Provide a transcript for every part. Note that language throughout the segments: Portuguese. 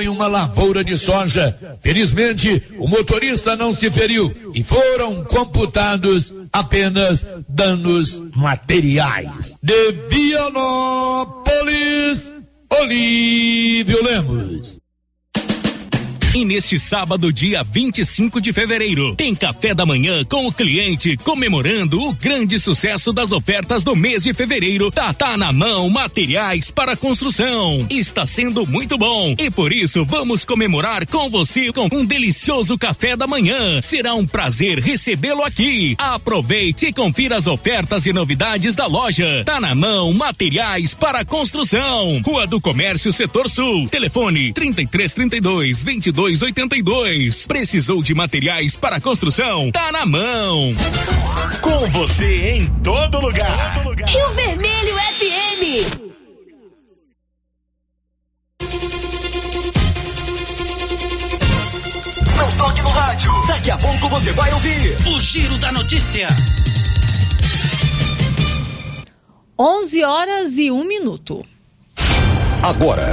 em uma lavoura de soja. Felizmente, o motorista não se feriu e foram computados apenas danos materiais. De Vianópolis, Olívio Lemos. E neste sábado, dia 25 de fevereiro, tem café da manhã com o cliente comemorando o grande sucesso das ofertas do mês de fevereiro. Tá, tá na mão materiais para construção. Está sendo muito bom e por isso vamos comemorar com você com um delicioso café da manhã. Será um prazer recebê-lo aqui. Aproveite e confira as ofertas e novidades da loja. Tá na mão materiais para construção. Rua do Comércio, Setor Sul. Telefone 3332 22 3282. Precisou de materiais para construção? Tá na mão. Com você em todo lugar. Todo lugar. Rio Vermelho FM. Não toque no rádio. Daqui a pouco você vai ouvir o Giro da Notícia. 11 horas e um minuto. Agora.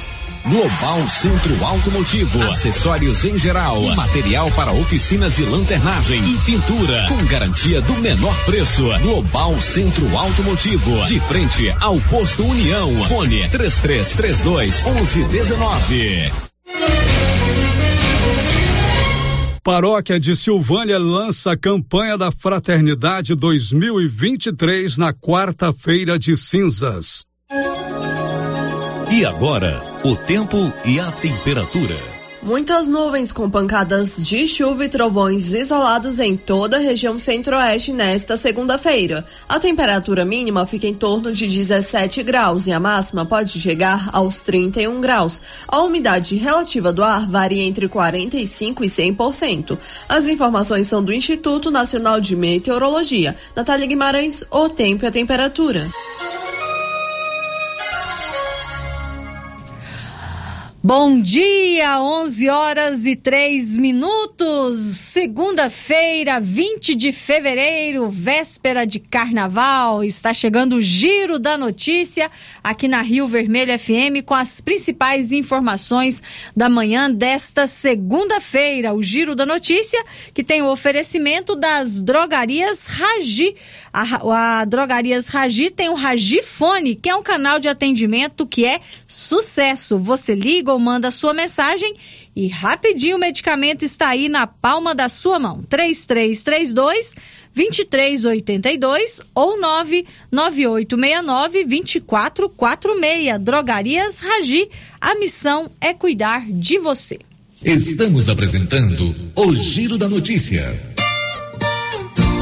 Global Centro Automotivo, acessórios em geral, material para oficinas de lanternagem e pintura, com garantia do menor preço. Global Centro Automotivo, de frente ao posto União. Fone 3332 1119. Paróquia de Silvânia lança a campanha da Fraternidade 2023 na quarta-feira de cinzas. E agora, o tempo e a temperatura. Muitas nuvens com pancadas de chuva e trovões isolados em toda a região centro-oeste nesta segunda-feira. A temperatura mínima fica em torno de 17 graus e a máxima pode chegar aos 31 graus. A umidade relativa do ar varia entre 45 e 100%. As informações são do Instituto Nacional de Meteorologia. Natália Guimarães, o tempo e a temperatura. Bom dia, 11 horas e 3 minutos, segunda-feira, 20 de fevereiro, véspera de carnaval. Está chegando o Giro da Notícia aqui na Rio Vermelho FM com as principais informações da manhã desta segunda-feira. O Giro da Notícia que tem o oferecimento das drogarias Ragi. A, a Drogarias Ragi tem o Ragifone, que é um canal de atendimento que é sucesso. Você liga ou manda sua mensagem e rapidinho o medicamento está aí na palma da sua mão. 3332 2382 ou 99869 2446. Drogarias Ragi. A missão é cuidar de você. Estamos apresentando o Giro da Notícia.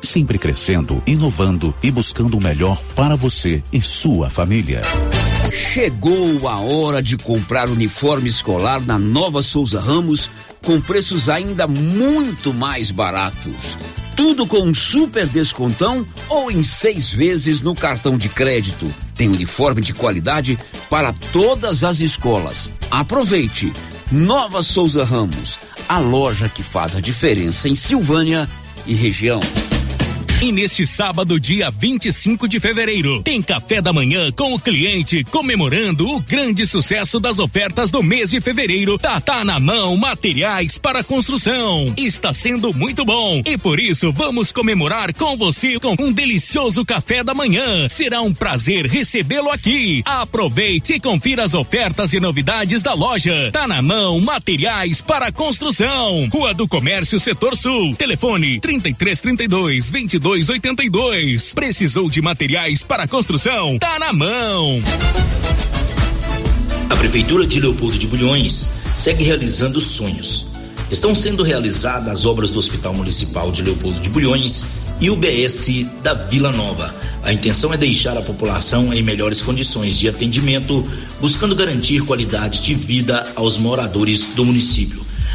sempre crescendo, inovando e buscando o melhor para você e sua família. Chegou a hora de comprar uniforme escolar na Nova Souza Ramos com preços ainda muito mais baratos. Tudo com um super descontão ou em seis vezes no cartão de crédito. Tem uniforme de qualidade para todas as escolas. Aproveite! Nova Souza Ramos, a loja que faz a diferença em Silvânia e região. E neste sábado, dia 25 de fevereiro, tem café da manhã com o cliente comemorando o grande sucesso das ofertas do mês de fevereiro. Tá, tá na mão materiais para construção. Está sendo muito bom e por isso vamos comemorar com você com um delicioso café da manhã. Será um prazer recebê-lo aqui. Aproveite e confira as ofertas e novidades da loja. Tá na mão materiais para construção. Rua do Comércio, Setor Sul. Telefone 3332 22 3282. Precisou de materiais para construção? Tá na mão. A Prefeitura de Leopoldo de Bulhões segue realizando sonhos. Estão sendo realizadas as obras do Hospital Municipal de Leopoldo de Bulhões e o BS da Vila Nova. A intenção é deixar a população em melhores condições de atendimento, buscando garantir qualidade de vida aos moradores do município.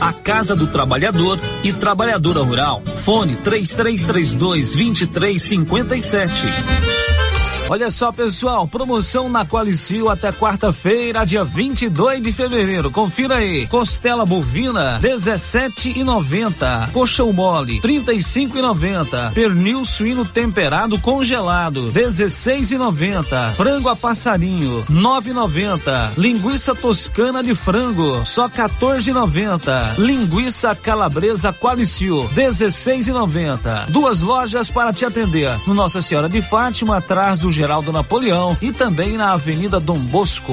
a Casa do Trabalhador e Trabalhador trabalhadora rural. Fone 3332 2357. Olha só, pessoal, promoção na Qualicil até quarta-feira, dia 22 de fevereiro. Confira aí. Costela bovina 17,90. Coxão mole 35,90. Pernil suíno temperado congelado 16,90. Frango a passarinho 9,90. Linguiça toscana de frango só 14,90. Linguiça calabresa Qualicil 16,90. Duas lojas para te atender. No Nossa Senhora de Fátima, atrás do Geraldo Napoleão e também na Avenida Dom Bosco.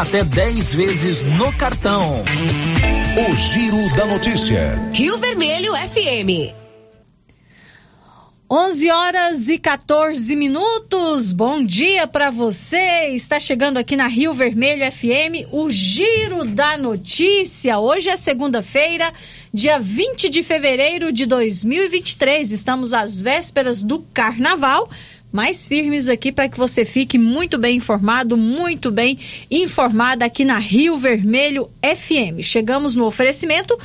até 10 vezes no cartão. O Giro da Notícia. Rio Vermelho FM. 11 horas e 14 minutos. Bom dia para você. Está chegando aqui na Rio Vermelho FM o Giro da Notícia. Hoje é segunda-feira, dia 20 de fevereiro de 2023. Estamos às vésperas do carnaval mais firmes aqui para que você fique muito bem informado, muito bem informada aqui na Rio Vermelho FM. Chegamos no oferecimento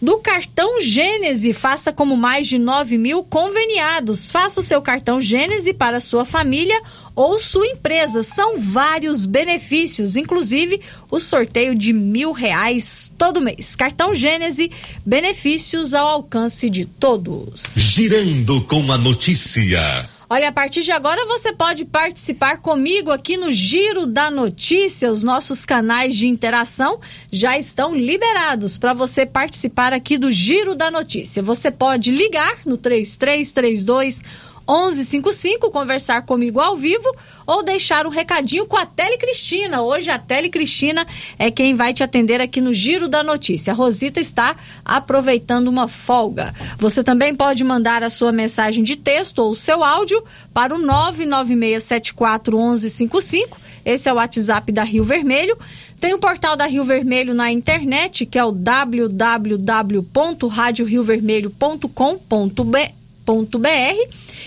do cartão Gênese. Faça como mais de 9 mil conveniados. Faça o seu cartão Gênese para sua família ou sua empresa. São vários benefícios, inclusive o sorteio de mil reais todo mês. Cartão Gênese, benefícios ao alcance de todos. Girando com a notícia. Olha, a partir de agora você pode participar comigo aqui no Giro da Notícia. Os nossos canais de interação já estão liberados para você participar aqui do Giro da Notícia. Você pode ligar no 3332 1155, conversar comigo ao vivo ou deixar um recadinho com a Tele Cristina. Hoje a Tele Cristina é quem vai te atender aqui no Giro da Notícia. A Rosita está aproveitando uma folga. Você também pode mandar a sua mensagem de texto ou seu áudio para o 996741155. Esse é o WhatsApp da Rio Vermelho. Tem o portal da Rio Vermelho na internet, que é o www.radioriovermelho.com.br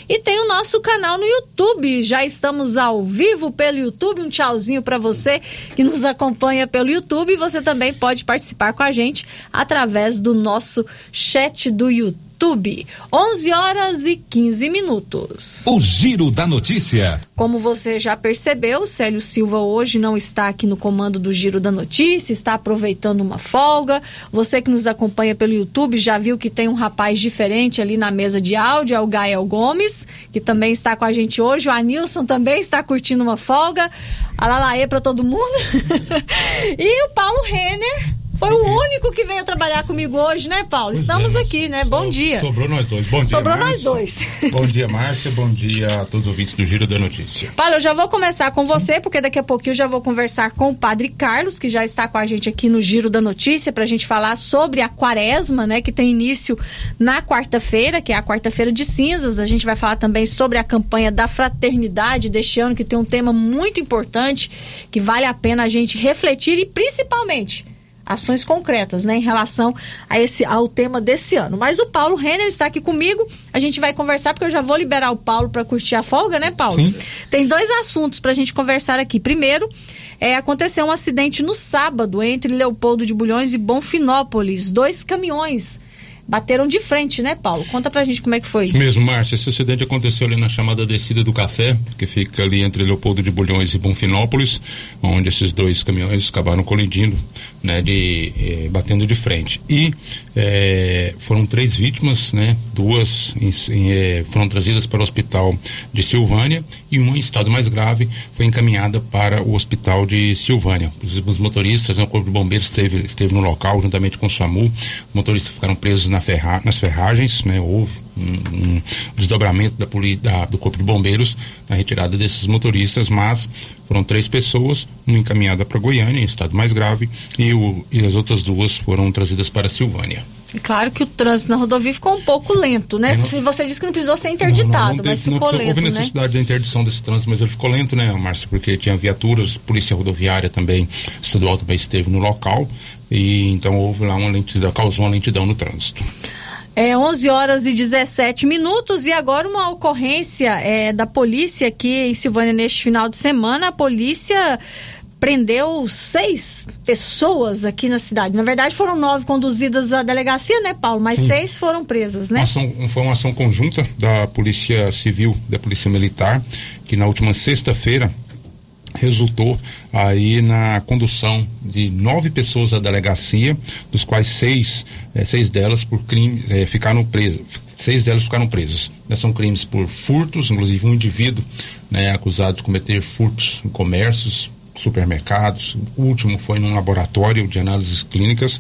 e tem o nosso canal no YouTube. Já estamos ao vivo pelo YouTube. Um tchauzinho para você que nos acompanha pelo YouTube. Você também pode participar com a gente através do nosso chat do YouTube. YouTube. 11 horas e 15 minutos. O Giro da Notícia. Como você já percebeu, Célio Silva hoje não está aqui no comando do Giro da Notícia, está aproveitando uma folga. Você que nos acompanha pelo YouTube já viu que tem um rapaz diferente ali na mesa de áudio, é o Gael Gomes, que também está com a gente hoje. O Anilson também está curtindo uma folga. Alalaê para todo mundo. e o Paulo Renner foi o único que veio trabalhar comigo hoje, né, Paulo? Pois Estamos é, aqui, né? Bom dia. Sobrou nós dois. Bom dia, Sobrou nós dois. Bom dia, Márcia. Bom dia a todos os ouvintes do Giro da Notícia. Paulo, eu já vou começar com você, porque daqui a pouquinho eu já vou conversar com o Padre Carlos, que já está com a gente aqui no Giro da Notícia, para a gente falar sobre a quaresma, né, que tem início na quarta-feira, que é a quarta-feira de cinzas. A gente vai falar também sobre a campanha da fraternidade deste ano, que tem um tema muito importante, que vale a pena a gente refletir e principalmente ações concretas, né, em relação a esse ao tema desse ano. Mas o Paulo Renner está aqui comigo. A gente vai conversar porque eu já vou liberar o Paulo para curtir a folga, né, Paulo? Sim. Tem dois assuntos para a gente conversar aqui. Primeiro, é, aconteceu um acidente no sábado entre Leopoldo de Bulhões e Bonfinópolis. Dois caminhões bateram de frente, né, Paulo? Conta pra gente como é que foi. Mesmo, Márcia, esse acidente aconteceu ali na chamada descida do café, que fica ali entre Leopoldo de Bulhões e Bonfinópolis, onde esses dois caminhões acabaram colidindo, né, de, eh, batendo de frente. E eh, foram três vítimas, né, duas em, em, eh, foram trazidas para o hospital de Silvânia e uma em estado mais grave foi encaminhada para o hospital de Silvânia. Os motoristas, né, o corpo de bombeiros esteve, esteve no local juntamente com o SAMU, os motoristas ficaram presos na ferra, nas ferragens, né, houve um, desdobramento da, da, do Corpo de Bombeiros na retirada desses motoristas, mas foram três pessoas, uma encaminhada para Goiânia, em estado mais grave, e, o, e as outras duas foram trazidas para Silvânia. Claro que o trânsito na rodovia ficou um pouco lento, né? Não, você disse que não precisou ser interditado, não, não, não mas ficou lento, Houve necessidade né? da interdição desse trânsito, mas ele ficou lento, né, Márcio? Porque tinha viaturas, polícia rodoviária também, estadual também esteve no local, e então houve lá uma lentidão, causou uma lentidão no trânsito. É 11 horas e 17 minutos e agora uma ocorrência é, da polícia aqui em Silvânia neste final de semana. A polícia prendeu seis pessoas aqui na cidade. Na verdade, foram nove conduzidas à delegacia, né, Paulo? Mas Sim. seis foram presas, né? Uma ação, foi uma ação conjunta da Polícia Civil, da Polícia Militar, que na última sexta-feira resultou aí na condução de nove pessoas à delegacia, dos quais seis, eh, seis delas por crime eh, ficaram presas. Seis delas ficaram presas. Né, são crimes por furtos, inclusive um indivíduo né, acusado de cometer furtos em comércios, supermercados. O último foi num laboratório de análises clínicas,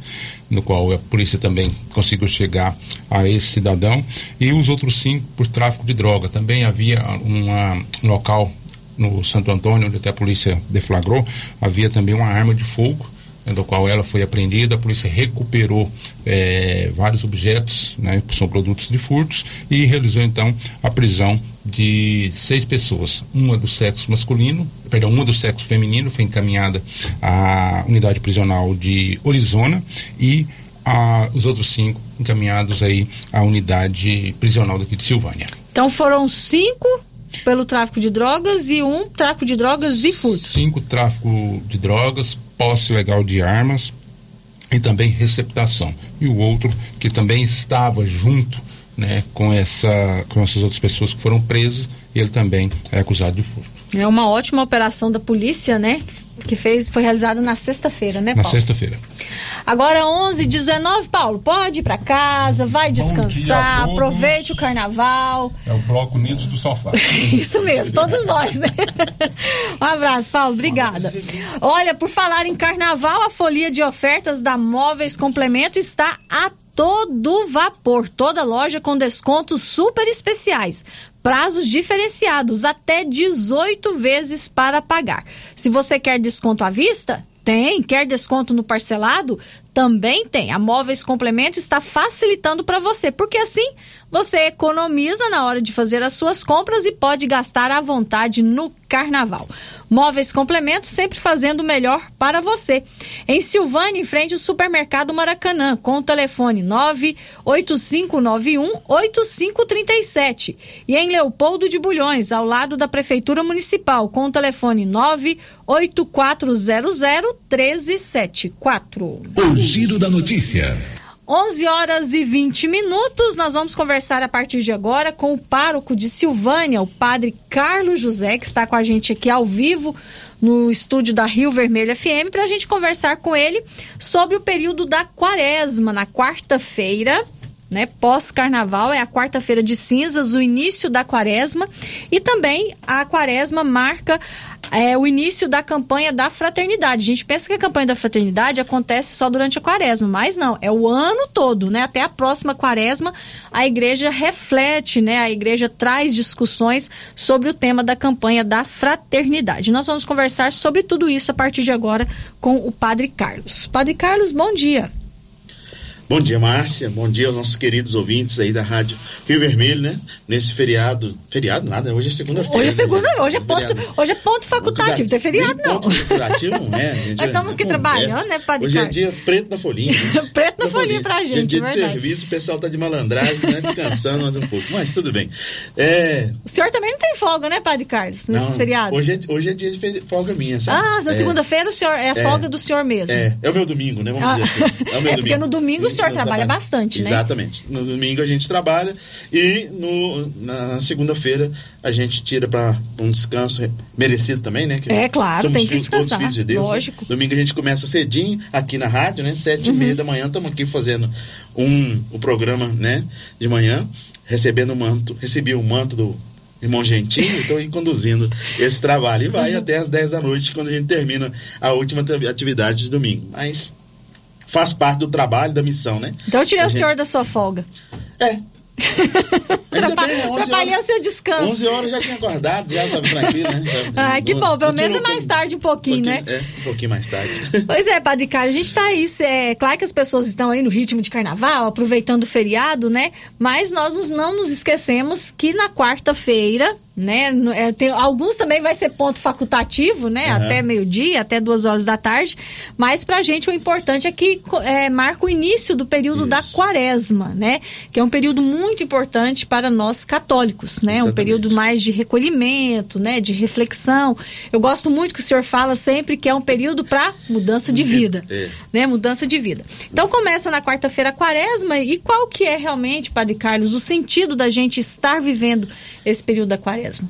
no qual a polícia também conseguiu chegar a esse cidadão. E os outros cinco por tráfico de droga. Também havia um local no Santo Antônio, onde até a polícia deflagrou, havia também uma arma de fogo, né, do qual ela foi apreendida, a polícia recuperou é, vários objetos, né, que são produtos de furtos, e realizou então a prisão de seis pessoas, uma do sexo masculino, perdão, uma do sexo feminino foi encaminhada à unidade prisional de Arizona e a, os outros cinco encaminhados aí à unidade prisional daqui de Silvânia. Então foram cinco pelo tráfico de drogas e um tráfico de drogas e furto. Cinco tráfico de drogas, posse legal de armas e também receptação. E o outro que também estava junto né, com, essa, com essas outras pessoas que foram presas, ele também é acusado de furto. É uma ótima operação da polícia, né? Que fez, foi realizada na sexta-feira, né, Paulo? Na sexta-feira. Agora 11 19 Paulo, pode ir para casa, vai descansar, aproveite o carnaval. É o bloco Unidos do Sofá. Isso mesmo, todos nós, né? Um abraço, Paulo, obrigada. Olha, por falar em carnaval, a folia de ofertas da Móveis Complemento está até todo vapor, toda loja com descontos super especiais. Prazos diferenciados, até 18 vezes para pagar. Se você quer desconto à vista, tem. Quer desconto no parcelado? Também tem. A Móveis Complemento está facilitando para você, porque assim você economiza na hora de fazer as suas compras e pode gastar à vontade no carnaval. Móveis Complemento sempre fazendo o melhor para você. Em Silvânia, em frente ao supermercado Maracanã, com o telefone 98591 8537. E em Leopoldo de Bulhões, ao lado da Prefeitura Municipal, com o telefone 98400 1374. O Giro da Notícia. 11 horas e 20 minutos. Nós vamos conversar a partir de agora com o pároco de Silvânia, o padre Carlos José, que está com a gente aqui ao vivo no estúdio da Rio Vermelho FM, para a gente conversar com ele sobre o período da quaresma, na quarta-feira. Né, pós-carnaval é a quarta-feira de cinzas, o início da quaresma e também a quaresma marca é o início da campanha da fraternidade. A gente pensa que a campanha da fraternidade acontece só durante a quaresma, mas não, é o ano todo, né? Até a próxima quaresma, a igreja reflete, né? A igreja traz discussões sobre o tema da campanha da fraternidade. Nós vamos conversar sobre tudo isso a partir de agora com o Padre Carlos. Padre Carlos, bom dia. Bom dia, Márcia. Bom dia aos nossos queridos ouvintes aí da Rádio Rio Vermelho, né? Nesse feriado. Feriado nada, hoje é segunda-feira. Hoje é segunda, né? hoje, é ponto, hoje é ponto facultativo, tem feriado não. Ponto facultativo não é. Nós estamos aqui trabalhando, né, Padre Hoje é dia preto na folhinha. Né? preto na, na folhinha, folhinha pra gente, Dia, dia verdade. de serviço, o pessoal tá de malandragem, né? Descansando mais um pouco, mas tudo bem. É... O senhor também não tem folga, né, Padre Carlos, nesses não, feriados? Hoje é, hoje é dia de folga minha, sabe? Ah, na é, segunda-feira o senhor é a folga do senhor mesmo. É, é o meu domingo, né? Vamos ah. dizer assim. É, o meu é porque no domingo senhor trabalha bastante, né? Exatamente. No domingo a gente trabalha e no, na segunda-feira a gente tira para um descanso merecido também, né? Que é claro, tem que descansar. Filhos de Deus, lógico. Né? Domingo a gente começa cedinho aqui na rádio, né? Sete uhum. e meia da manhã estamos aqui fazendo um o programa, né? De manhã recebendo o manto, recebi o manto do irmão Gentinho, estou aí conduzindo esse trabalho e vai uhum. até as 10 da noite quando a gente termina a última atividade de domingo. Mas faz parte do trabalho, da missão, né? Então eu tirei a o gente... senhor da sua folga. É. Trapa Atrapalhei o seu descanso. 11 horas já tinha acordado, já estava tranquilo, né? Ah, que bom, pelo menos é mais tarde um pouquinho, um pouquinho, né? É, um pouquinho mais tarde. Pois é, Padre Carlos, a gente está aí, é claro que as pessoas estão aí no ritmo de carnaval, aproveitando o feriado, né? Mas nós não nos esquecemos que na quarta-feira, né? É, tem, alguns também vai ser ponto facultativo, né? Uhum. Até meio-dia, até duas horas da tarde. Mas pra gente o importante é que é, marca o início do período Isso. da quaresma, né? Que é um período muito importante para nós católicos, né? Exatamente. Um período mais de recolhimento, né? De reflexão. Eu gosto muito que o senhor fala sempre que é um período para mudança de vida, é. né? Mudança de vida. Então começa na quarta-feira a quaresma e qual que é realmente, Padre Carlos, o sentido da gente estar vivendo esse período da quaresma?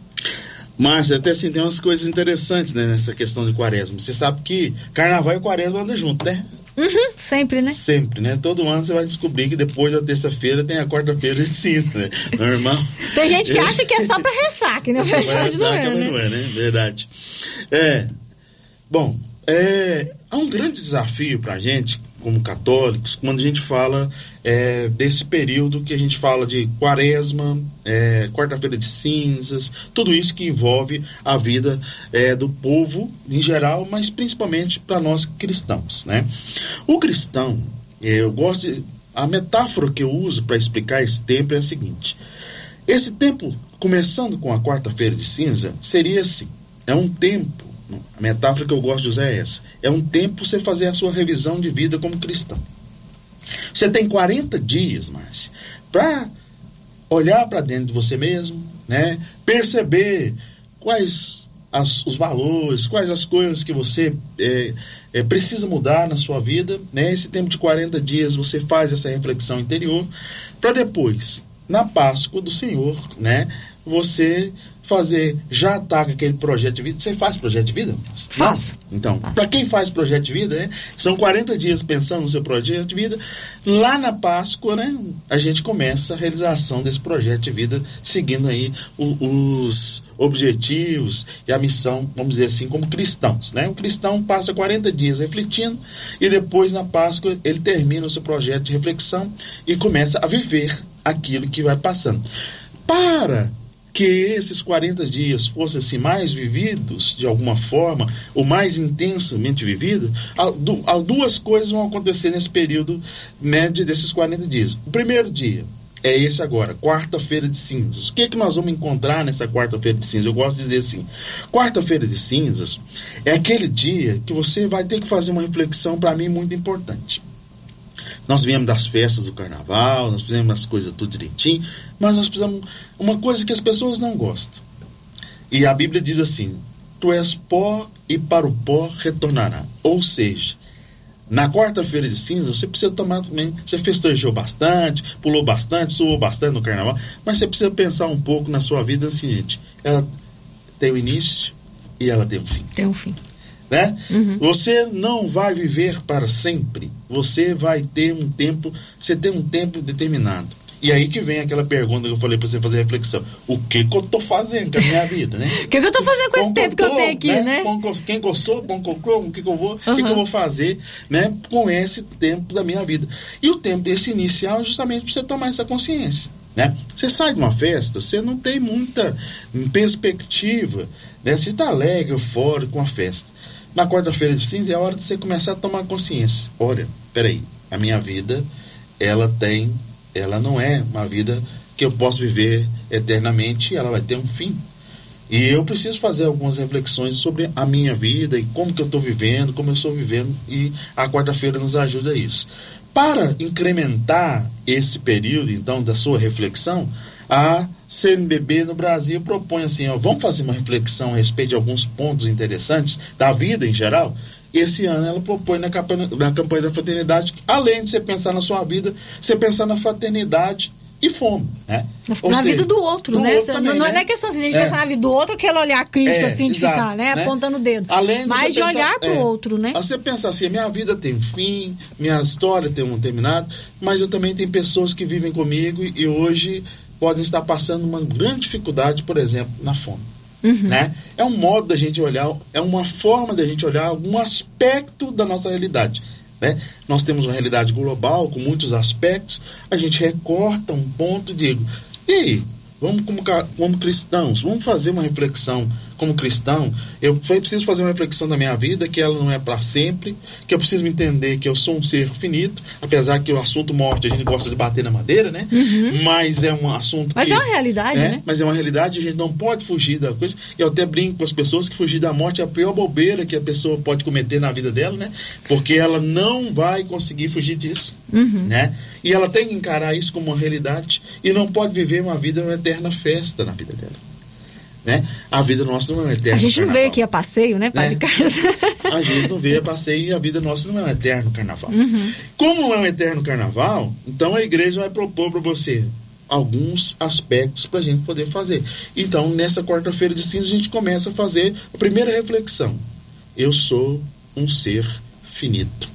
Márcia, até assim, tem umas coisas interessantes né, nessa questão de quaresma. Você sabe que carnaval e quaresma andam junto, né? Uhum, sempre, né? Sempre, né? Todo ano você vai descobrir que depois da terça-feira tem a quarta-feira de cinza, né? Normal. tem gente que acha que é só pra ressaca, né? Só pra ressaca, não é, né? não é, né? Verdade. É, bom, é, há um grande desafio pra gente, como católicos, quando a gente fala é, desse período que a gente fala de quaresma, é, quarta-feira de cinzas, tudo isso que envolve a vida é, do povo em geral, mas principalmente para nós cristãos. Né? O cristão, é, eu gosto de, a metáfora que eu uso para explicar esse tempo é a seguinte: esse tempo, começando com a quarta-feira de cinza, seria assim: é um tempo. A metáfora que eu gosto de usar é essa. É um tempo você fazer a sua revisão de vida como cristão. Você tem 40 dias, Márcia, para olhar para dentro de você mesmo, né? perceber quais as, os valores, quais as coisas que você é, é, precisa mudar na sua vida. Né? Esse tempo de 40 dias você faz essa reflexão interior, para depois, na Páscoa do Senhor, né? você fazer, já está com aquele projeto de vida. Você faz projeto de vida? Faço. Então, para quem faz projeto de vida, né? São 40 dias pensando no seu projeto de vida. Lá na Páscoa, né? A gente começa a realização desse projeto de vida, seguindo aí o, os objetivos e a missão, vamos dizer assim, como cristãos, né? O cristão passa 40 dias refletindo e depois na Páscoa ele termina o seu projeto de reflexão e começa a viver aquilo que vai passando. Para que esses 40 dias fossem assim mais vividos de alguma forma, ou mais intensamente vividos, duas coisas vão acontecer nesse período médio desses 40 dias. O primeiro dia é esse agora, quarta-feira de cinzas. O que é que nós vamos encontrar nessa quarta-feira de cinzas? Eu gosto de dizer assim: quarta-feira de cinzas é aquele dia que você vai ter que fazer uma reflexão para mim muito importante. Nós viemos das festas do carnaval, nós fizemos as coisas tudo direitinho, mas nós precisamos. Uma coisa que as pessoas não gostam. E a Bíblia diz assim: Tu és pó e para o pó retornará. Ou seja, na quarta-feira de cinza, você precisa tomar também. Você festejou bastante, pulou bastante, suou bastante no carnaval, mas você precisa pensar um pouco na sua vida seguinte: ela tem o um início e ela tem um fim. Tem um fim né? Uhum. Você não vai viver para sempre. Você vai ter um tempo, você tem um tempo determinado. E aí que vem aquela pergunta que eu falei para você fazer reflexão. O que que eu tô fazendo com a minha vida, né? O que que eu tô fazendo com esse tempo que eu tenho aqui, né? né? Quem gostou, bom cocô, o que que eu vou, uhum. que que eu vou fazer, né, com esse tempo da minha vida. E o tempo esse inicial é justamente para você tomar essa consciência, né? Você sai de uma festa, você não tem muita perspectiva, né? Você está alegre, fora com a festa. Na quarta-feira de cinza é a hora de você começar a tomar consciência. Olha, peraí, a minha vida, ela tem, ela não é uma vida que eu posso viver eternamente, ela vai ter um fim. E eu preciso fazer algumas reflexões sobre a minha vida e como que eu estou vivendo, como eu estou vivendo, e a quarta-feira nos ajuda a isso. Para incrementar esse período, então, da sua reflexão, a CNBB no Brasil propõe assim, ó, vamos fazer uma reflexão a respeito de alguns pontos interessantes da vida em geral. Esse ano ela propõe na campanha, na campanha da fraternidade, além de você pensar na sua vida, você pensar na fraternidade e fome, né? Na, seja, vida do outro, do né? Outro também, não, é, né? é questão assim, de a gente é. pensar na vida do outro, aquele olhar crítico é, assim de exato, ficar, né? né? Apontando o dedo. Além de Mas de pensar, olhar para o é, outro, né? Você pensar assim, minha vida tem fim, minha história tem um terminado, mas eu também tenho pessoas que vivem comigo e hoje podem estar passando uma grande dificuldade, por exemplo, na fome. Uhum. Né? É um modo da gente olhar, é uma forma da gente olhar algum aspecto da nossa realidade. Né? Nós temos uma realidade global com muitos aspectos, a gente recorta um ponto e digo, e aí, vamos como, como cristãos, vamos fazer uma reflexão como cristão, eu preciso fazer uma reflexão da minha vida, que ela não é para sempre, que eu preciso entender que eu sou um ser finito, apesar que o assunto morte a gente gosta de bater na madeira, né? Uhum. Mas é um assunto Mas que, é uma realidade, é, né? Mas é uma realidade, a gente não pode fugir da coisa. E eu até brinco com as pessoas que fugir da morte é a pior bobeira que a pessoa pode cometer na vida dela, né? Porque ela não vai conseguir fugir disso, uhum. né? E ela tem que encarar isso como uma realidade e não pode viver uma vida, uma eterna festa na vida dela. Né? A vida nossa não é eterna. A gente não veio aqui a passeio, né, Padre né? Carlos? a gente não veio a passeio e a vida nossa não é um eterno carnaval. Uhum. Como não é um eterno carnaval, então a igreja vai propor para você alguns aspectos para a gente poder fazer. Então, nessa quarta-feira de cinza, a gente começa a fazer a primeira reflexão. Eu sou um ser finito.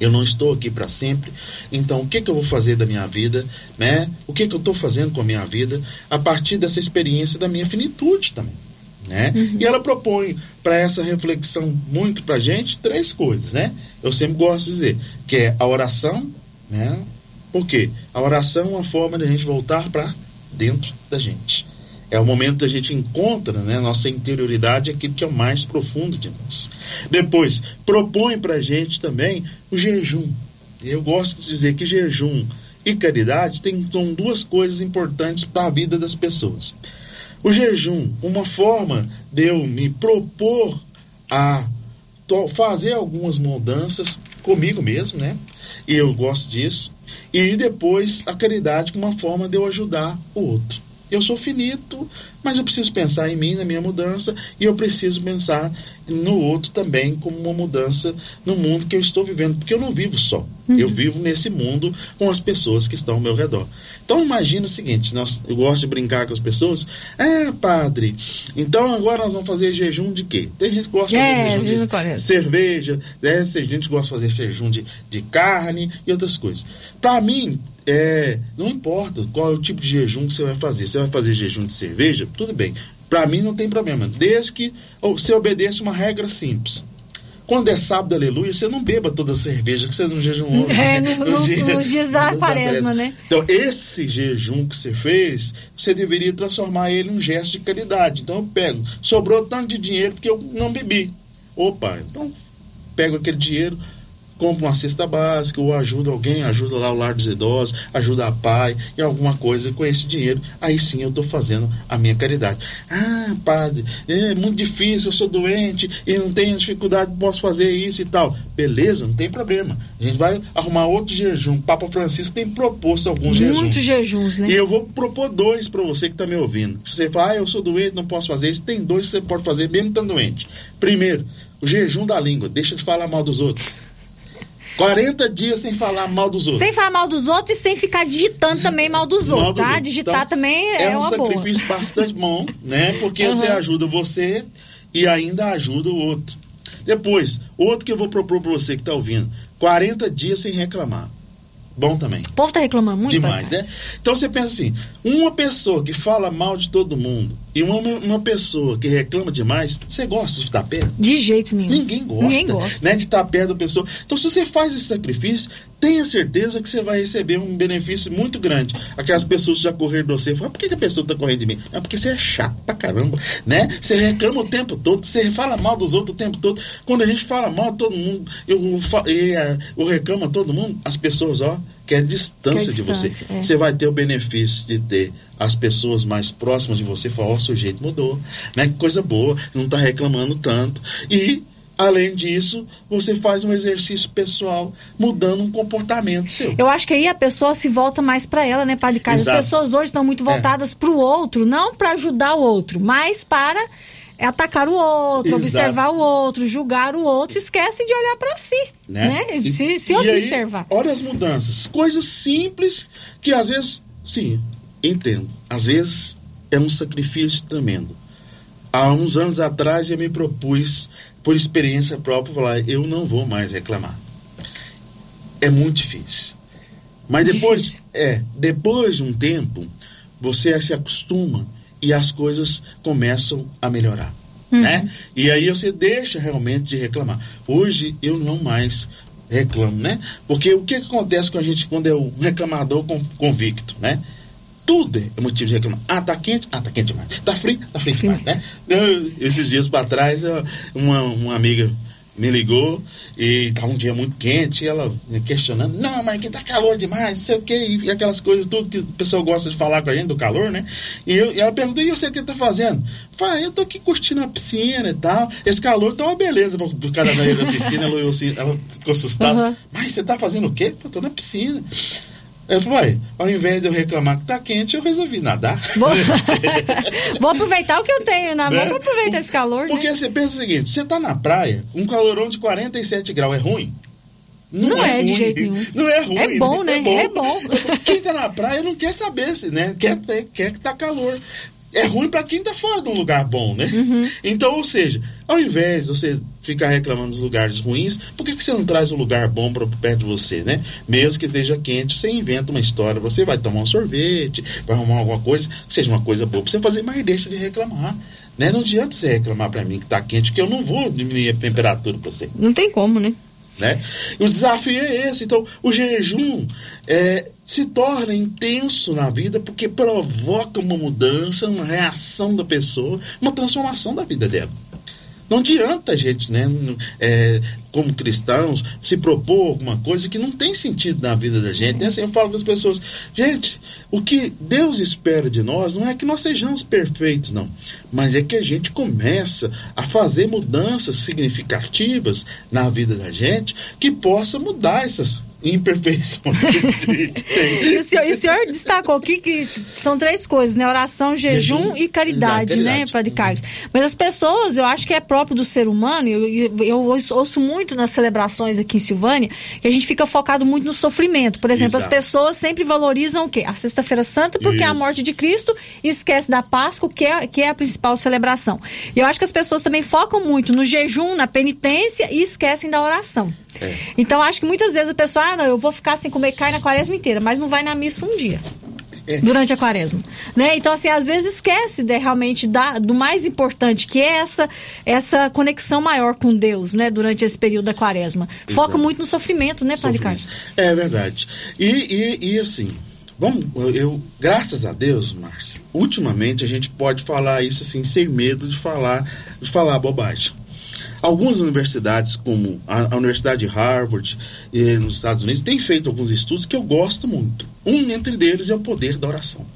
Eu não estou aqui para sempre. Então, o que, que eu vou fazer da minha vida? Né? O que, que eu estou fazendo com a minha vida a partir dessa experiência da minha finitude também? Né? Uhum. E ela propõe para essa reflexão muito para gente três coisas, né? Eu sempre gosto de dizer que é a oração, né? Por quê? A oração é uma forma de a gente voltar para dentro da gente. É o momento que a gente encontra, né, nossa interioridade, aquilo que é o mais profundo de nós. Depois, propõe para a gente também o jejum. Eu gosto de dizer que jejum e caridade tem, são duas coisas importantes para a vida das pessoas. O jejum, uma forma de eu me propor a fazer algumas mudanças comigo mesmo, né? E eu gosto disso. E depois a caridade como uma forma de eu ajudar o outro. Eu sou finito, mas eu preciso pensar em mim, na minha mudança, e eu preciso pensar no outro também como uma mudança no mundo que eu estou vivendo, porque eu não vivo só. Uhum. Eu vivo nesse mundo com as pessoas que estão ao meu redor. Então imagina o seguinte, nós, eu gosto de brincar com as pessoas. É, padre, então agora nós vamos fazer jejum de quê? Tem gente que gosta de é, fazer jejum de cerveja, né? tem gente que gosta de fazer jejum de, de carne e outras coisas. Para mim, é, não importa qual é o tipo de jejum que você vai fazer. Você vai fazer jejum de cerveja? Tudo bem. Para mim não tem problema. Desde que você obedeça uma regra simples. Quando é sábado, aleluia, você não beba toda a cerveja que você não jejuou. É, no, nos, dias, nos dias da quaresma, né? Então, esse jejum que você fez, você deveria transformar ele em um gesto de caridade. Então, eu pego, sobrou tanto de dinheiro porque eu não bebi. Opa, então pego aquele dinheiro, compra uma cesta básica, ou ajuda alguém, ajuda lá o lar dos idosos, ajuda a pai e alguma coisa com esse dinheiro, aí sim eu estou fazendo a minha caridade. Ah, padre, é muito difícil, eu sou doente e não tenho dificuldade, posso fazer isso e tal. Beleza, não tem problema. A gente vai arrumar outro jejum. O Papa Francisco tem proposto alguns jejuns. Muitos jejuns, né? E eu vou propor dois para você que está me ouvindo. Se você falar, ah, eu sou doente, não posso fazer isso, tem dois que você pode fazer mesmo estando doente. Primeiro, o jejum da língua, deixa de falar mal dos outros. 40 dias sem falar mal dos outros. Sem falar mal dos outros e sem ficar digitando também mal dos mal outros, dos tá? Outros. Digitar então, também é, é um sacrifício boa. bastante bom, né? Porque uhum. você ajuda você e ainda ajuda o outro. Depois, outro que eu vou propor para você que está ouvindo: 40 dias sem reclamar bom também. O povo tá reclamando muito. Demais, né? Então você pensa assim: uma pessoa que fala mal de todo mundo e uma, uma pessoa que reclama demais, você gosta de estar perto? De jeito nenhum. Ninguém gosta. Ninguém gosta. Né, de estar perto da pessoa. Então, se você faz esse sacrifício, tenha certeza que você vai receber um benefício muito grande. Aquelas pessoas já correram de você, falam, por que, que a pessoa está correndo de mim? É porque você é chato pra caramba, né? Você reclama o tempo todo, você fala mal dos outros o tempo todo. Quando a gente fala mal, todo mundo, eu, eu, eu reclamo todo mundo, as pessoas, ó, quer distância, quer distância de você. É. Você vai ter o benefício de ter as pessoas mais próximas de você falar, ó, oh, o sujeito mudou, né? Que coisa boa, não está reclamando tanto. E Além disso, você faz um exercício pessoal mudando um comportamento seu. Eu acho que aí a pessoa se volta mais para ela, né, Padre Carlos? As pessoas hoje estão muito é. voltadas é. para o outro, não para ajudar o outro, mas para atacar o outro, Exato. observar o outro, julgar o outro, esquecem de olhar para si, né? né? E, se, se observar. Aí, olha as mudanças, coisas simples que às vezes, sim, entendo, às vezes é um sacrifício tremendo. Há uns anos atrás eu me propus por experiência própria, falar: eu não vou mais reclamar. É muito difícil. Mas depois, difícil. é, depois de um tempo, você se acostuma e as coisas começam a melhorar. Uhum. Né? E aí você deixa realmente de reclamar. Hoje eu não mais reclamo, né? Porque o que, acontece com a gente quando é o reclamador convicto, né? tudo é motivo de reclamar. Ah, tá quente? Ah, tá quente demais. Tá frio? Tá frio demais, né? Eu, esses dias para trás, uma, uma amiga me ligou e tá um dia muito quente e ela questionando, não, mas aqui tá calor demais, não sei o que, e aquelas coisas, tudo que o pessoal gosta de falar com a gente do calor, né? E, eu, e ela perguntou, e você o que tá fazendo? Falei, eu tô aqui curtindo a piscina e tal, esse calor tá uma beleza do cara da piscina, ela, ela ficou assustada, uhum. mas você tá fazendo o quê? Eu tô na piscina. Eu falei, ao invés de eu reclamar que tá quente, eu resolvi nadar. Vou, Vou aproveitar o que eu tenho, né? né? Vou aproveitar esse calor, Porque né? você pensa o seguinte, você tá na praia, um calorão de 47 graus é ruim? Não, não é, é de jeito nenhum. Não é ruim. É bom, né? É bom. É bom. Quem tá na praia não quer saber, né? Quer, quer que tá calor é ruim para quem está fora de um lugar bom, né? Uhum. Então, ou seja, ao invés de você ficar reclamando dos lugares ruins, por que, que você não traz um lugar bom para perto de você, né? Mesmo que esteja quente, você inventa uma história, você vai tomar um sorvete, vai arrumar alguma coisa, que seja uma coisa boa para você fazer, mas deixa de reclamar. Né? Não adianta você reclamar para mim que está quente, que eu não vou diminuir a temperatura para você. Não tem como, né? Né? O desafio é esse. Então, o jejum é, se torna intenso na vida porque provoca uma mudança, uma reação da pessoa, uma transformação da vida dela. Não adianta gente, né, é, como cristãos, se propor alguma coisa que não tem sentido na vida da gente. Né? Assim, eu falo com as pessoas, gente, o que Deus espera de nós não é que nós sejamos perfeitos, não, mas é que a gente começa a fazer mudanças significativas na vida da gente que possa mudar essas imperfeições e, o senhor, e o senhor destacou aqui que são três coisas, né? Oração, jejum, jejum e caridade, caridade, né, Padre Carlos? Mas as pessoas, eu acho que é próprio do ser humano, eu, eu, eu ouço, ouço, muito nas celebrações aqui em Silvânia, que a gente fica focado muito no sofrimento. Por exemplo, Exato. as pessoas sempre valorizam o quê? A Sexta-feira Santa, porque Isso. é a morte de Cristo, e esquece da Páscoa, que é, que é a principal celebração. E eu acho que as pessoas também focam muito no jejum, na penitência e esquecem da oração. É. Então, acho que muitas vezes a pessoa, ah, não, eu vou ficar sem comer carne a quaresma inteira, mas não vai na missa um dia. É. Durante a quaresma, né? Então, assim, às vezes esquece de, realmente da, do mais importante, que é essa, essa conexão maior com Deus, né? Durante esse período da quaresma. Exato. Foca muito no sofrimento, né, Padre Carlos? É verdade. E, e, e assim, Vamos, eu, graças a Deus, Márcia, ultimamente a gente pode falar isso assim, sem medo de falar, de falar bobagem. Algumas universidades, como a, Universidade de Harvard e nos Estados Unidos, têm feito alguns estudos que eu gosto muito. Um entre eles é o poder da oração.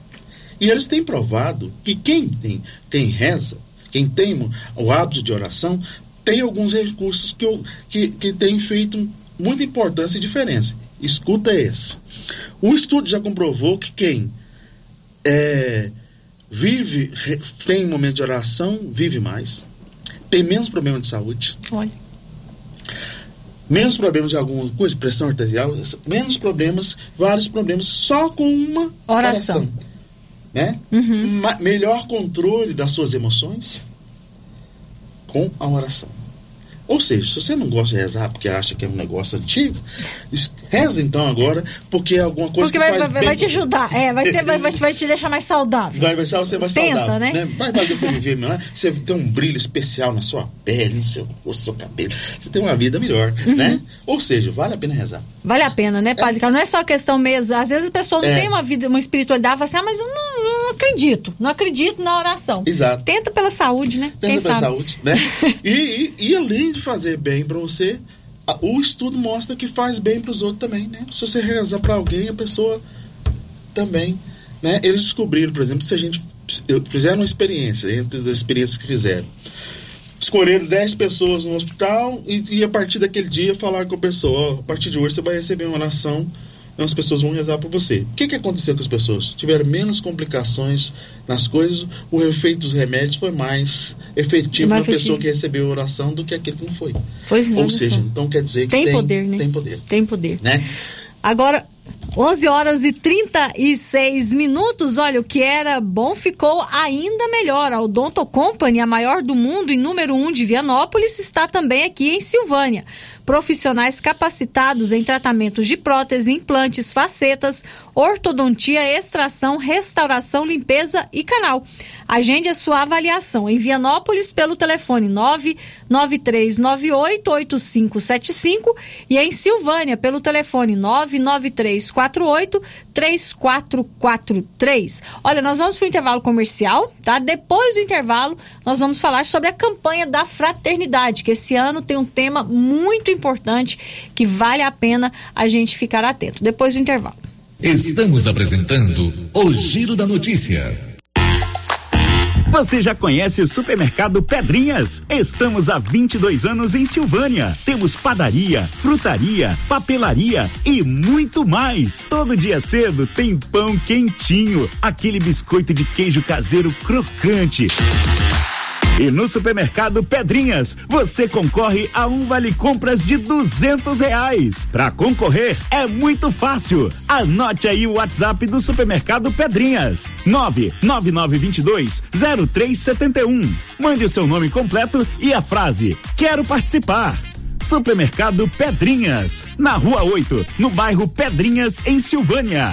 E eles têm provado que quem tem, tem reza, quem tem o hábito de oração, tem alguns recursos que, eu, que, que têm feito muita importância e diferença. Escuta esse. O estudo já comprovou que quem é, vive, tem um momento de oração, vive mais tem menos problema de saúde. Olha. Menos problemas de alguma coisa, pressão arterial, menos problemas, vários problemas, só com uma oração. oração né? Uhum. melhor controle das suas emoções com a oração. Ou seja, se você não gosta de rezar porque acha que é um negócio antigo, reza então agora, porque é alguma coisa porque que vai, faz vai, vai te ajudar, é, vai, ter, vai, vai, te deixar mais saudável. Vai deixar você mais Tenta, saudável. Né? né? Vai fazer você viver melhor, você tem um brilho especial na sua pele, no seu, no seu cabelo, você tem uma vida melhor, uhum. né? Ou seja, vale a pena rezar. Vale a pena, né, Padre? É. Não é só questão mesmo, às vezes a pessoa não é. tem uma vida, uma espiritualidade, fala assim, ah, mas eu não, não, acredito, não acredito na oração. Exato. Tenta pela saúde, né? Tenta Quem pela sabe? saúde, né? e, e, e além de fazer bem para você, o estudo mostra que faz bem para os outros também, né? Se você rezar para alguém, a pessoa também, né? Eles descobriram, por exemplo, se a gente fizeram uma experiência, entre as experiências que fizeram, escolheram 10 pessoas no hospital e, e, a partir daquele dia falar com a pessoa, a partir de hoje você vai receber uma oração então as pessoas vão rezar por você. O que, que aconteceu com as pessoas? Tiveram menos complicações nas coisas, o efeito dos remédios foi mais efetivo mais na pessoa que recebeu a oração do que aquele que não foi. Pois Ou seja, então quer dizer que tem, tem poder, né? Tem poder. Tem poder. Né? Agora, 11 horas e 36 minutos. Olha, o que era bom ficou ainda melhor. A Odonto Company, a maior do mundo e número um de Vianópolis, está também aqui em Silvânia profissionais capacitados em tratamentos de prótese, implantes, facetas, ortodontia, extração, restauração, limpeza e canal. Agende a sua avaliação em Vianópolis pelo telefone 993988575 e em Silvânia pelo telefone 993483443. Olha, nós vamos para o intervalo comercial, tá? Depois do intervalo, nós vamos falar sobre a campanha da fraternidade, que esse ano tem um tema muito importante que vale a pena a gente ficar atento. Depois do intervalo. Estamos apresentando o Giro da Notícia. Você já conhece o supermercado Pedrinhas? Estamos há 22 anos em Silvânia. Temos padaria, frutaria, papelaria e muito mais. Todo dia cedo tem pão quentinho, aquele biscoito de queijo caseiro crocante e no supermercado Pedrinhas, você concorre a um vale compras de duzentos reais. Para concorrer é muito fácil. Anote aí o WhatsApp do supermercado Pedrinhas: nove nove nove vinte dois zero três setenta e um. Mande o seu nome completo e a frase Quero participar. Supermercado Pedrinhas, na Rua 8, no bairro Pedrinhas, em Silvânia.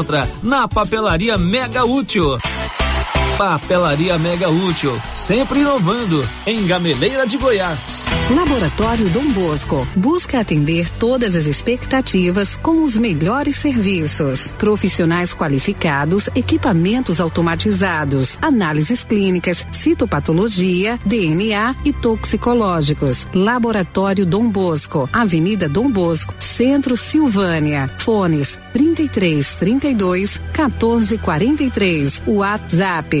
encontra na Papelaria Mega Útil. Papelaria Mega Útil, sempre inovando, em Gameleira de Goiás. Laboratório Dom Bosco busca atender todas as expectativas com os melhores serviços. Profissionais qualificados, equipamentos automatizados, análises clínicas, citopatologia, DNA e toxicológicos. Laboratório Dom Bosco, Avenida Dom Bosco, Centro Silvânia. Fones 33 32 14 43. WhatsApp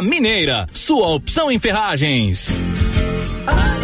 Mineira, sua opção em ferragens. Aliança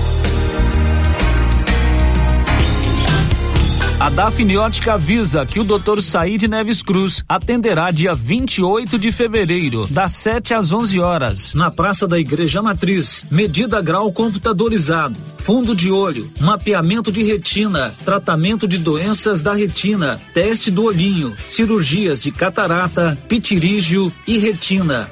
A Dafniótica avisa que o Dr. Said Neves Cruz atenderá dia 28 de fevereiro, das 7 às 11 horas, na Praça da Igreja Matriz. Medida grau computadorizado, fundo de olho, mapeamento de retina, tratamento de doenças da retina, teste do olhinho, cirurgias de catarata, pitirígio e retina.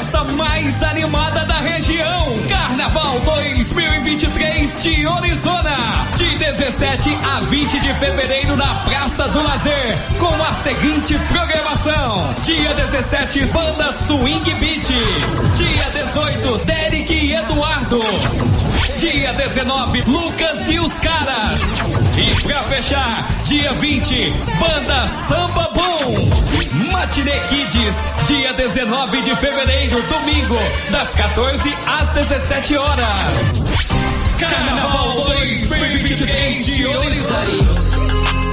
Festa mais animada da região. Carnaval 2023 de Orizona. De 17 a 20 de fevereiro na Praça do Lazer. Com a seguinte programação: Dia 17, Banda Swing Beat. Dia 18, Derek e Eduardo. Dia 19, Lucas e os Caras. E pra fechar, dia 20, Banda Samba Bom. Matinê Kids, dia 19 de fevereiro, domingo, das 14 às 17 horas. Carnaval 2023 de Orizona.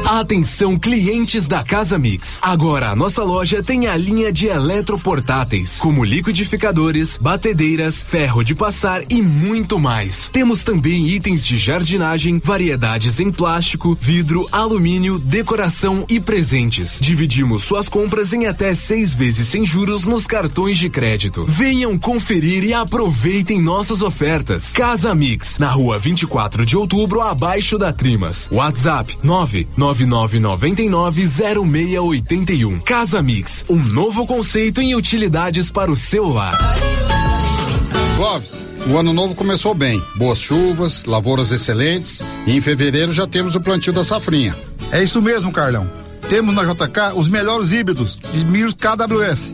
Atenção clientes da Casa Mix. Agora a nossa loja tem a linha de eletroportáteis, como liquidificadores, batedeiras, ferro de passar e muito mais. Temos também itens de jardinagem, variedades em plástico, vidro, alumínio, decoração e presentes. Dividimos suas compras em até seis vezes sem juros nos cartões de crédito. Venham conferir e aproveitem nossas ofertas. Casa Mix, na rua 24 de outubro, abaixo da Trimas. WhatsApp 999990681. Casa Mix, um novo conceito em utilidades para o seu lar. Clóvis, o ano novo começou bem. Boas chuvas, lavouras excelentes e em fevereiro já temos o plantio da safrinha. É isso mesmo, Carlão. Temos na JK os melhores híbridos de milhos KWS.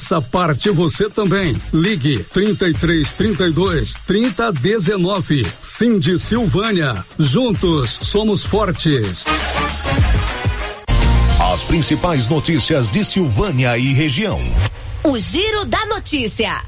parte você também. Ligue 33 32 30 19. Cindy Silvânia. Juntos somos fortes. As principais notícias de Silvânia e região. O Giro da Notícia.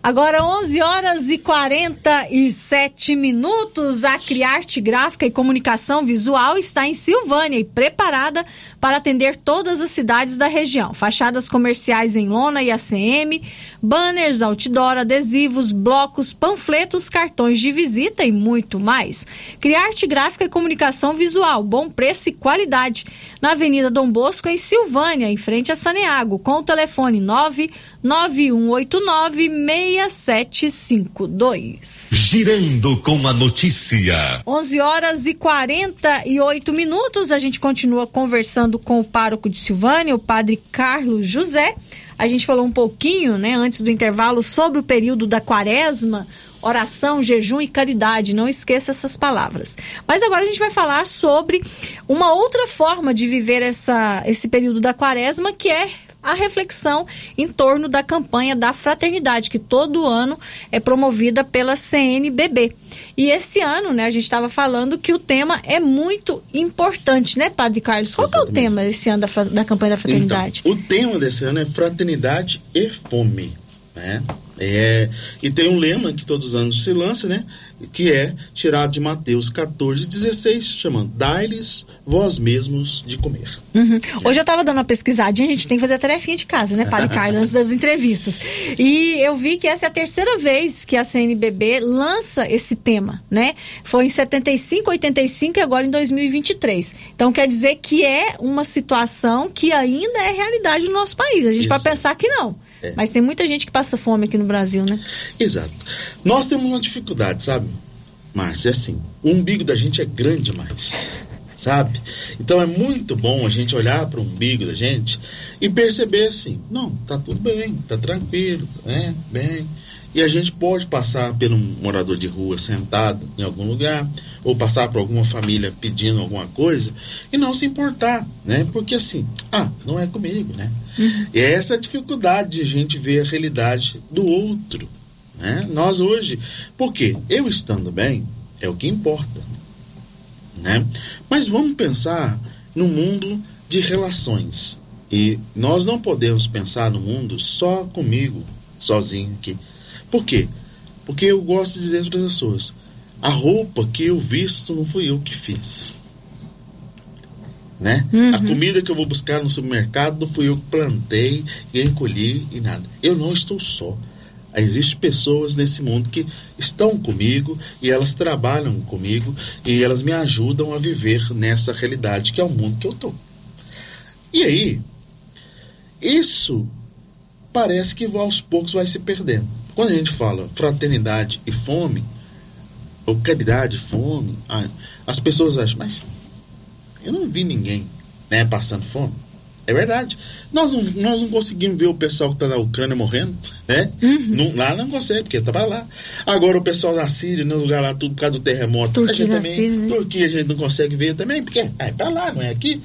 Agora 11 horas e 47 minutos. A Criarte Gráfica e Comunicação Visual está em Silvânia e preparada para atender todas as cidades da região. Fachadas comerciais em lona e ACM, banners, outdoor, adesivos, blocos, panfletos, cartões de visita e muito mais. Criarte Gráfica e Comunicação Visual, bom preço e qualidade. Na Avenida Dom Bosco, em Silvânia, em frente a Saneago, com o telefone 99189 6752. Girando com a notícia. 11 horas e 48 minutos. A gente continua conversando com o pároco de Silvânia, o padre Carlos José. A gente falou um pouquinho, né, antes do intervalo, sobre o período da quaresma, oração, jejum e caridade. Não esqueça essas palavras. Mas agora a gente vai falar sobre uma outra forma de viver essa, esse período da quaresma, que é a reflexão em torno da campanha da fraternidade, que todo ano é promovida pela CNBB. E esse ano, né, a gente estava falando que o tema é muito importante, né, Padre Carlos? Qual que é o tema esse ano da, da campanha da fraternidade? Então, o tema desse ano é fraternidade e fome, né? É, e tem um lema que todos os anos se lança, né? Que é tirado de Mateus 14, 16, chamando Dai-lhes vós mesmos de comer. Uhum. Hoje eu estava dando uma pesquisadinha, a gente tem que fazer a tarefinha de casa, né, Padre Carlos, antes das entrevistas. E eu vi que essa é a terceira vez que a CNBB lança esse tema, né? Foi em 75, 85 e agora em 2023. Então quer dizer que é uma situação que ainda é realidade no nosso país. A gente pode pensar que não. É. Mas tem muita gente que passa fome aqui no Brasil, né? Exato. Nós temos uma dificuldade, sabe, Márcia? É assim, o umbigo da gente é grande demais, sabe? Então é muito bom a gente olhar para o umbigo da gente e perceber assim, não, tá tudo bem, tá tranquilo, né? Bem. E a gente pode passar por um morador de rua sentado em algum lugar, ou passar por alguma família pedindo alguma coisa, e não se importar, né? Porque assim, ah, não é comigo, né? E é essa a dificuldade de a gente ver a realidade do outro. Né? Nós hoje, porque eu estando bem é o que importa. Né? Mas vamos pensar no mundo de relações. E nós não podemos pensar no mundo só comigo, sozinho aqui. Por quê? Porque eu gosto de dizer para as pessoas: a roupa que eu visto não fui eu que fiz né? Uhum. A comida que eu vou buscar no supermercado não fui eu que plantei, e colhi e nada. Eu não estou só. Existem pessoas nesse mundo que estão comigo e elas trabalham comigo e elas me ajudam a viver nessa realidade que é o mundo que eu tô. E aí, isso parece que aos poucos vai se perdendo. Quando a gente fala fraternidade e fome, ou caridade e fome, as pessoas acham, mas eu não vi ninguém né, passando fome. É verdade. Nós não, nós não conseguimos ver o pessoal que está na Ucrânia morrendo, né? Não- lá não consegue, porque estava lá. Agora o pessoal na Síria, no lugar lá, tudo por causa do terremoto. Turquia a gente também, Síria, né? Turquia a gente não consegue ver também, porque é para lá, não é aqui.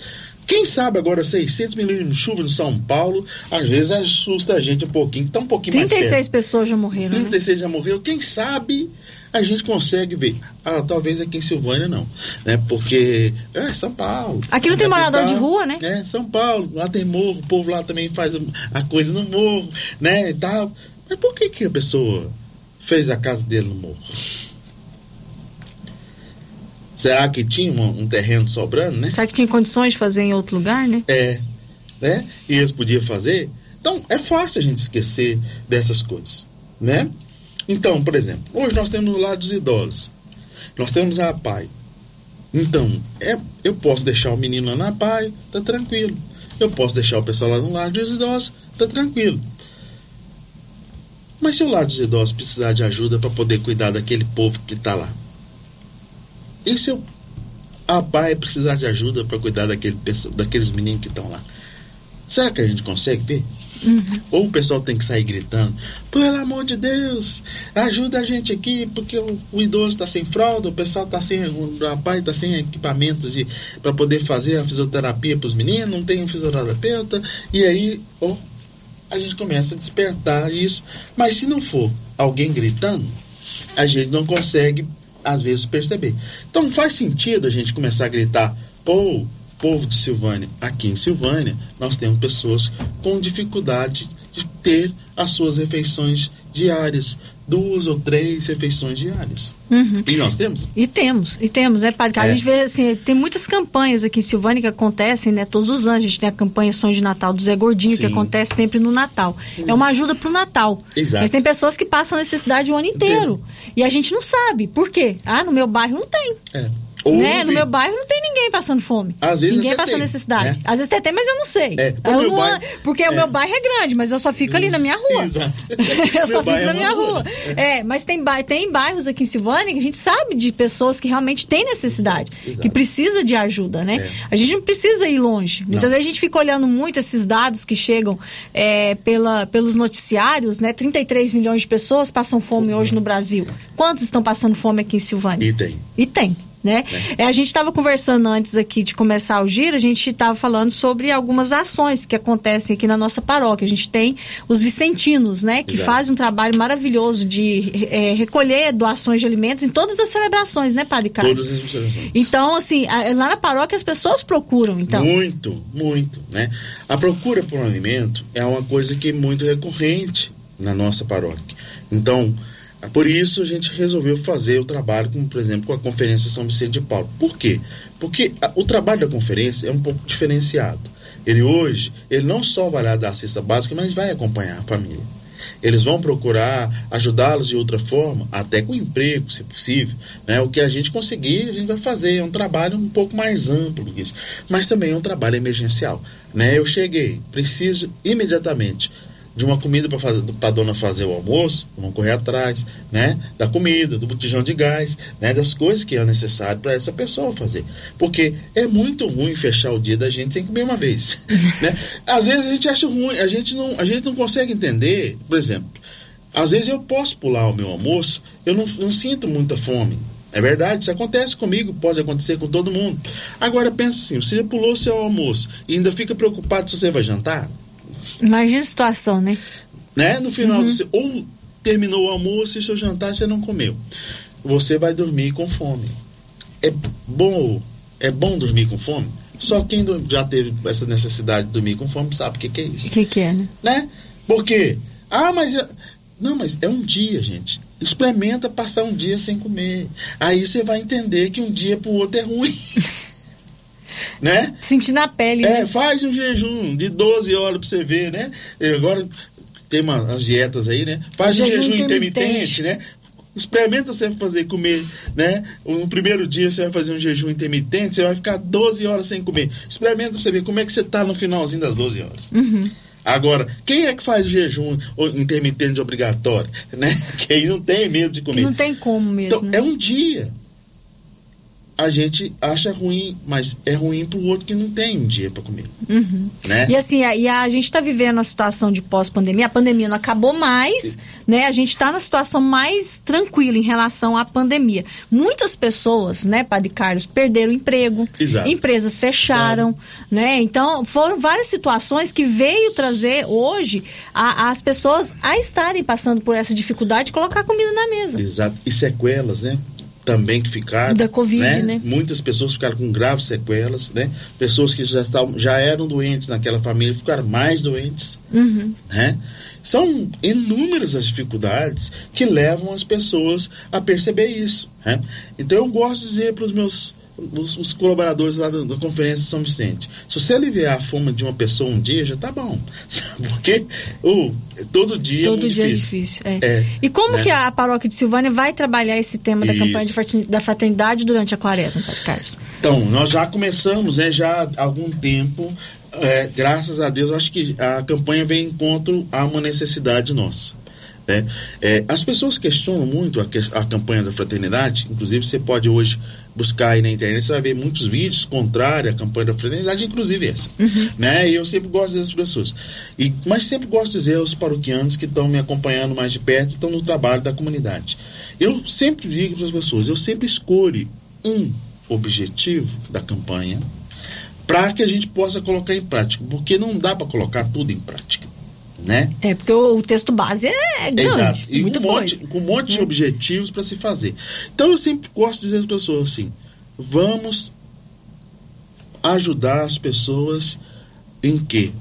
Quem sabe agora 600 milímetros de chuva no São Paulo, às vezes assusta a gente um pouquinho, que tá um pouquinho mais perto. 36 pessoas já morreram, né? 36 já morreu. Quem sabe a gente consegue ver. Ah, talvez aqui em Silvânia não, né? Porque é São Paulo. Aqui não tem morador de rua, né? É, São Paulo, lá tem morro, o povo lá também faz a coisa no morro, né, e tal. Mas por que que a pessoa fez a casa dele no morro? Será que tinha um, um terreno sobrando, né? Será que tinha condições de fazer em outro lugar, né? É, né? E eles podiam fazer. Então, é fácil a gente esquecer dessas coisas, né? Então, por exemplo, hoje nós temos o lar dos idosos. Nós temos a APAI. Então, é, eu posso deixar o menino lá na APAI, tá tranquilo. Eu posso deixar o pessoal lá no lar dos idosos, tá tranquilo. Mas se o lar dos idosos precisar de ajuda para poder cuidar daquele povo que está lá? E se eu, a APAI precisar de ajuda para cuidar daquele, daqueles meninos que estão lá? Será que a gente consegue ver? Ou o pessoal tem que sair gritando, pelo amor de Deus, ajuda a gente aqui, porque o, o idoso está sem fralda, o pessoal está sem, o rapaz está sem equipamentos para poder fazer a fisioterapia para os meninos, não tem um fisioterapeuta, e aí, ó, a gente começa a despertar isso. Mas se não for alguém gritando, a gente não consegue, às vezes, perceber. Então faz sentido a gente começar a gritar, pô, povo de Silvânia, aqui em Silvânia, nós temos pessoas com dificuldade de ter as suas refeições diárias, duas ou três refeições diárias. Uhum. E nós temos. E temos, e temos, né, Padre? É. A gente vê, assim, tem muitas campanhas aqui em Silvânia que acontecem, né, todos os anos. A gente tem a campanha Sonho de Natal do Zé Gordinho, que Sim. acontece sempre no Natal. É uma ajuda pro Natal. Exato. Mas tem pessoas que passam necessidade o ano inteiro. E a gente não sabe. Por quê? Ah, no meu bairro não tem. É. Né? No meu bairro não tem ninguém passando fome. Às vezes ninguém até passando tem, necessidade. né? Às vezes até tem, mas eu não sei. É, Eu não- bairro- porque é. o meu bairro é grande, mas eu só fico ali na minha rua. Exato. eu só fico bairro na é minha rua. rua. É, mas tem, tem bairros aqui em Silvânia que a gente sabe de pessoas que realmente têm necessidade, Exato. que precisa de ajuda, né? É. A gente não precisa ir longe. Muitas Não. vezes a gente fica olhando muito esses dados que chegam é, pela, pelos noticiários, né? 33 milhões de pessoas passam fome hoje no Brasil. Quantos estão passando fome aqui em Silvânia? E tem. E tem. Né? É, a gente estava conversando antes aqui de começar o giro, a gente estava falando sobre algumas ações que acontecem aqui na nossa paróquia. A gente tem os vicentinos, né, que Exato. fazem um trabalho maravilhoso de é, recolher doações de alimentos em todas as celebrações, né, Padre Carlos? Todas as observações. Então, assim, a- lá na paróquia as pessoas procuram, então. Muito, muito, né? A procura por um alimento é uma coisa que é muito recorrente na nossa paróquia. Então, por isso a gente resolveu fazer o trabalho, como por exemplo, com a Conferência São Vicente de Paulo. Por quê? Porque a- o trabalho da conferência é um pouco diferenciado. Ele hoje, ele não só vai lá dar cesta básica, mas vai acompanhar a família. Eles vão procurar ajudá-los de outra forma, até com emprego, se possível. Né? O que a gente conseguir, a gente vai fazer. É um trabalho um pouco mais amplo que isso. Mas também é um trabalho emergencial. Né? Eu cheguei, preciso imediatamente de uma comida para a dona fazer o almoço, vamos correr atrás, né? Da comida, do botijão de gás, né? Das coisas que é necessário para essa pessoa fazer. Porque é muito ruim fechar o dia da gente sem comer uma vez, né? Às vezes a gente acha ruim, a gente não, a gente não consegue entender, por exemplo, às vezes eu posso pular o meu almoço, eu não, não sinto muita fome. É verdade, isso acontece comigo, pode acontecer com todo mundo. Agora pensa assim, você já pulou seu almoço e ainda fica preocupado se você vai jantar? Imagina a situação, né? né? No final, Uhum. você ou terminou o almoço e seu jantar você não comeu. Você vai dormir com fome. É bom, é bom dormir com fome? Só quem já teve essa necessidade de dormir com fome sabe o que, que é isso. O que, que é, né? Né? Por quê? Ah, mas. Não, mas é um dia, gente. Experimenta passar um dia sem comer. Aí você vai entender que um dia pro outro é ruim. né? Sentir na pele. É, né? faz um jejum de 12 horas pra você ver, né? Agora tem uma, as dietas aí, né? Faz um Jejum jejum intermitente. intermitente, né? Experimenta você fazer comer, né? No primeiro dia você vai fazer um jejum intermitente, você vai ficar 12 horas sem comer. Experimenta pra você ver como é que você tá no finalzinho das 12 horas. Uhum. Agora, quem é que faz jejum intermitente obrigatório, né? Quem não tem medo de Que comer. não tem como mesmo. Então, né? é um dia. A gente acha ruim, mas é ruim pro outro que não tem um dia para comer, Uhum. né? E assim, a, e a gente está vivendo a situação de pós-pandemia. A pandemia não acabou mais, né? A gente está na situação mais tranquila em relação à pandemia. Muitas pessoas, né, Padre Carlos, perderam o emprego, Exato. empresas fecharam, né? Então, foram várias situações que veio trazer hoje a- as pessoas a estarem passando por essa dificuldade de colocar comida na mesa. Exato. E sequelas, né? Também que ficaram. Da Covid, né? Muitas pessoas ficaram com graves sequelas, né? Pessoas que já, estavam, já eram doentes naquela família ficaram mais doentes, Uhum. né? São inúmeras as dificuldades que levam as pessoas a perceber isso. Né? Então eu gosto de dizer para os meus os, os colaboradores lá da, da Conferência de São Vicente, se você aliviar a fome de uma pessoa um dia, já tá bom. Sabe? Porque uh, todo dia é Todo muito dia difícil. é difícil. É. É, E como né? que a paróquia de Silvânia vai trabalhar esse tema da Isso. campanha da fraternidade durante a quaresma, Padre Carlos? Então, nós já começamos, né, já há algum tempo, é, graças a Deus, acho que a campanha vem em encontro a uma necessidade nossa. Né? É, as pessoas questionam muito a, que- a campanha da fraternidade, inclusive você pode hoje buscar aí na internet, você vai ver muitos vídeos contrários à campanha da fraternidade, inclusive essa. Né? E eu sempre gosto de dizer às pessoas. E, mas sempre gosto de dizer aos paroquianos que estão me acompanhando mais de perto, estão no trabalho da comunidade. Eu sempre digo para as pessoas, eu sempre escolho um objetivo da campanha para que a gente possa colocar em prática, porque não dá para colocar tudo em prática, né? É, porque o, o texto base é grande, Exato. E muita com um monte, com um monte de objetivos para se fazer. Então eu sempre gosto de dizer às pessoas assim: vamos ajudar as pessoas em quê?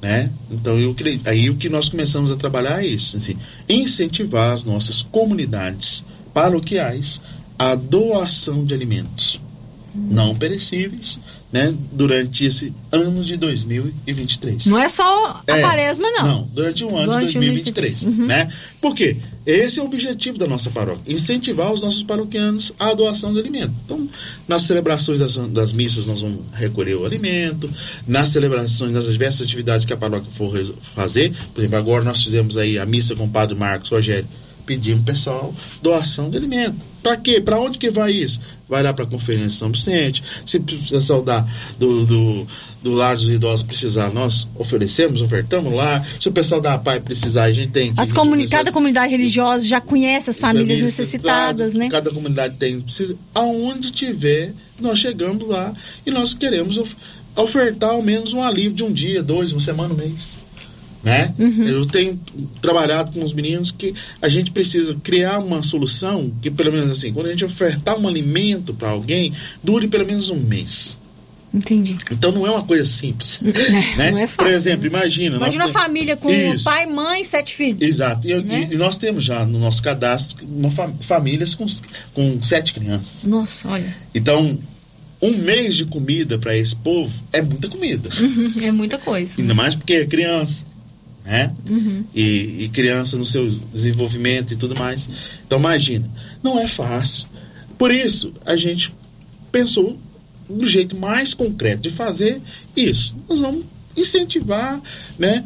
Né? Então eu creio, aí o que nós começamos a trabalhar é isso, assim, incentivar as nossas comunidades paroquiais a doação de alimentos não perecíveis, né, durante esse ano de 2023. Não é só a É, quaresma, não. Não, durante o ano Durante de 2023. Uhum. Né? Por quê? Esse é o objetivo da nossa paróquia: incentivar os nossos paroquianos à doação de alimento. Então, nas celebrações das, das missas, nós vamos recolher o alimento, nas celebrações, nas diversas atividades que a paróquia for fazer. Por exemplo, agora nós fizemos aí a missa com o padre Marcos Rogério pedimos pessoal doação de alimento. Para quê? Para onde que vai isso? Vai lá para a Conferência de São Vicente. Se o pessoal da, do, do, do lar dos idosos precisar, nós oferecemos, ofertamos lá. Se o pessoal da APAI precisar, a gente tem. As comuni cada comunidade religiosa já conhece as famílias necessitadas, né? Cada comunidade tem. Precisa, aonde tiver, nós chegamos lá e nós queremos of, ofertar ao menos um alívio de um dia, dois, uma semana, um mês né? Uhum. Eu tenho trabalhado com os meninos que a gente precisa criar uma solução que pelo menos assim, quando a gente ofertar um alimento para alguém, dure pelo menos um mês. Entendi. Então não é uma coisa simples, É, né? não é fácil, Por exemplo, imagina, Imagina nós uma família com Isso. pai, mãe e sete filhos. Exato. E, Né? e nós temos já no nosso cadastro uma fa- famílias com, com sete crianças. Nossa, olha. Então, um mês de comida para esse povo é muita comida. Uhum, É muita coisa. Ainda mais porque é criança, né? Uhum. e, e criança no seu desenvolvimento e tudo mais. Então imagina, não é fácil. Por isso a gente pensou no jeito mais concreto de fazer isso. Nós vamos incentivar, né?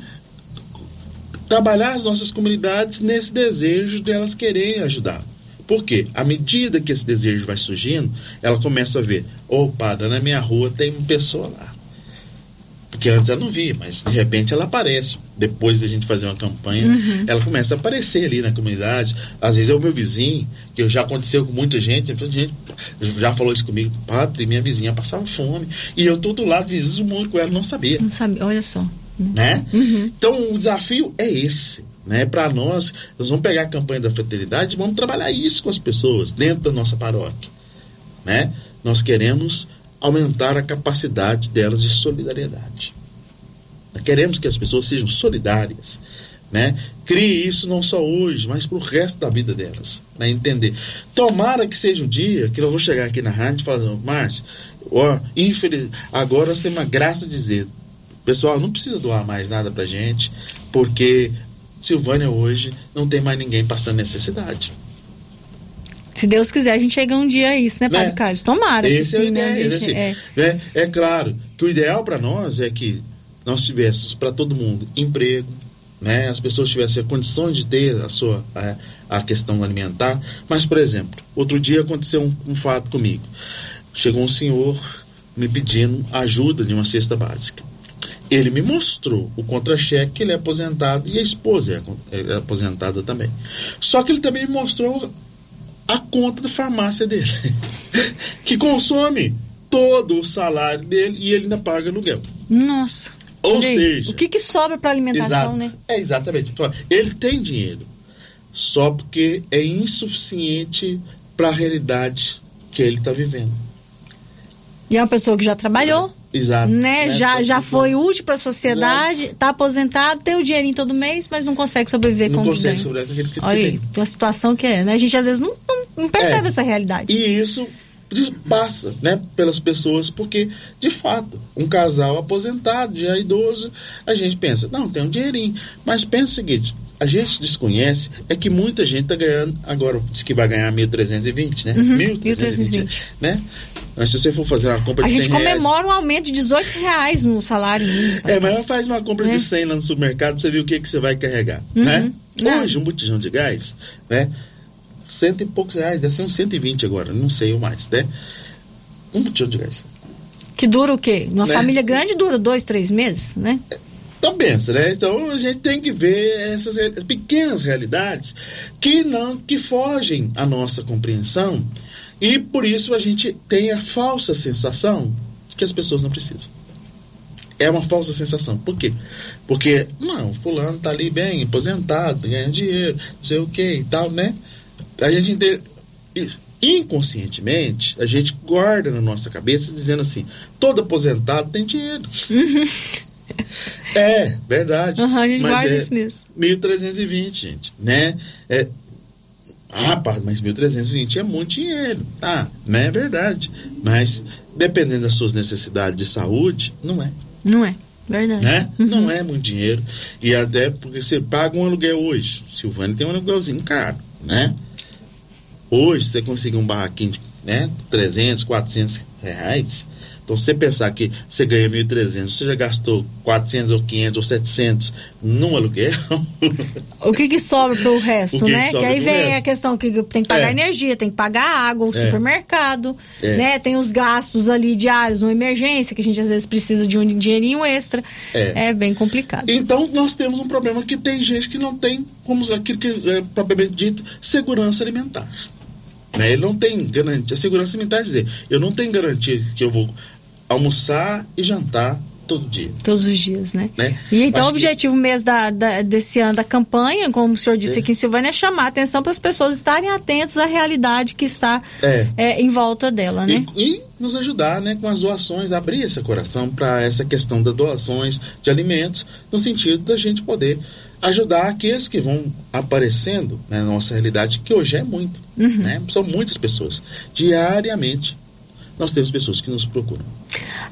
Trabalhar as nossas comunidades nesse desejo delas quererem ajudar. Por quê? À medida que esse desejo vai surgindo, ela começa a ver: opa, na minha rua tem uma pessoa lá. Porque antes ela não via, mas de repente ela aparece. Depois da gente fazer uma campanha, Uhum. ela começa a aparecer ali na comunidade. Às vezes é o meu vizinho, que já aconteceu com muita gente. gente já falou isso comigo, padre, minha vizinha passava fome. E eu todo lado, vizinho muito com ela, não sabia. Não sabe, olha só. Né? Uhum. Então o desafio é esse. Né? Para nós, nós vamos pegar a campanha da fraternidade e vamos trabalhar isso com as pessoas dentro da nossa paróquia. Né? Nós queremos aumentar a capacidade delas de solidariedade. Queremos que as pessoas sejam solidárias. Né? Crie isso não só hoje, mas para o resto da vida delas. Né? Entender. Tomara que seja um dia que eu vou chegar aqui na rádio e falar, Márcio, ó, infeliz... agora nós temos a graça de dizer, pessoal, não precisa doar mais nada pra gente, porque Silvânia hoje não tem mais ninguém passando necessidade. Se Deus quiser, a gente chega um dia a isso, né, Padre Né? Carlos? Tomara Esse é o sim, né? ideia, A né? gente- Assim, é. né? É claro que o ideal para nós é que nós tivéssemos para todo mundo emprego, né? As pessoas tivessem a condição de ter a sua a, a questão alimentar. Mas, por exemplo, outro dia aconteceu um, um fato comigo. Chegou um senhor me pedindo ajuda de uma cesta básica. Ele me mostrou o contra-cheque que ele é aposentado e a esposa é, é aposentada também. Só que ele também me mostrou a conta da farmácia dele, que consome todo o salário dele e ele ainda paga aluguel. Nossa. Ou seja, O que, que sobra para alimentação, Exato. né? É exatamente. Ele tem dinheiro, só porque é insuficiente para a realidade que ele está vivendo. E é uma pessoa que já trabalhou, Exato. né? Já, Tá já foi útil para a sociedade, tá aposentado, tem o dinheirinho todo mês, mas não consegue sobreviver Não com o que consegue sobreviver com aquele que Olha aí, tem. tem uma situação que é, né? A gente às vezes não, não, não percebe É. essa realidade. E isso passa, né, pelas pessoas, porque, de fato, um casal aposentado, já idoso, a gente pensa, não, tem um dinheirinho. Mas pensa o seguinte, a gente desconhece é que muita gente está ganhando, agora diz que vai ganhar 1.320, né? Uhum, 1.320, né? Mas se você for fazer uma compra A de 100 gente reais... comemora um aumento de 18 reais no salário mínimo. É, mas faz uma compra Né? de 100 lá no supermercado você ver o que, que você vai carregar, Uhum. né? Hoje, um botijão de gás, né? Cento e poucos reais, deve ser uns 120 agora, não sei o mais, né? Um botijão de gás. Que dura o quê? Numa Né? família grande dura dois, três meses, né? Então pensa, né? Então a gente tem que ver essas pequenas realidades que não que fogem à nossa compreensão e por isso a gente tem a falsa sensação de que as pessoas não precisam. É uma falsa sensação. Por quê? Porque, não, fulano tá ali bem, aposentado, ganhando dinheiro, não sei o que e tal, né? A gente inconscientemente, a gente guarda na nossa cabeça dizendo assim, todo aposentado tem dinheiro. É, verdade. Uhum, a gente Mas guarda é isso mesmo. 1.320, gente, né? É, ah, pá, mas 1.320 é muito dinheiro. Ah, não é verdade. Mas, dependendo das suas necessidades de saúde, não é. Não é. Verdade. Né? Não é muito dinheiro. E até porque você paga um aluguel hoje. Silvânia tem um aluguelzinho caro, né? Hoje, você conseguir um barraquinho de né, 300, 400 reais, Então, você pensar que você ganha 1.300, você já gastou 400 ou 500 ou 700 num aluguel. O que que sobra resto, O que que né? Que, sobra aí vem resto? a questão que tem que pagar É. energia, tem que pagar água, o É. supermercado, É. né? Tem os gastos ali diários, uma emergência, que a gente às vezes precisa de um dinheirinho extra. É. É bem complicado. Então, nós temos um problema que tem gente que não tem, como aquilo que é propriamente dito, segurança alimentar. Né? Ele não tem garantia. A segurança alimentar dizer, eu não tenho garantia que eu vou almoçar e jantar todo dia. Todos os dias, né? Né? E então Acho o objetivo mesmo da, da- desse ano da campanha, como o senhor disse É. aqui em Silvânia, é chamar a atenção para as pessoas estarem atentas à realidade que está É. é, em volta dela, né? E, e nos ajudar né, com as doações, abrir esse coração para essa questão das doações de alimentos, no sentido da gente poder ajudar aqueles que vão aparecendo né, na nossa realidade, que hoje é muito. Uhum. Né? São muitas pessoas. Diariamente, nós temos pessoas que nos procuram.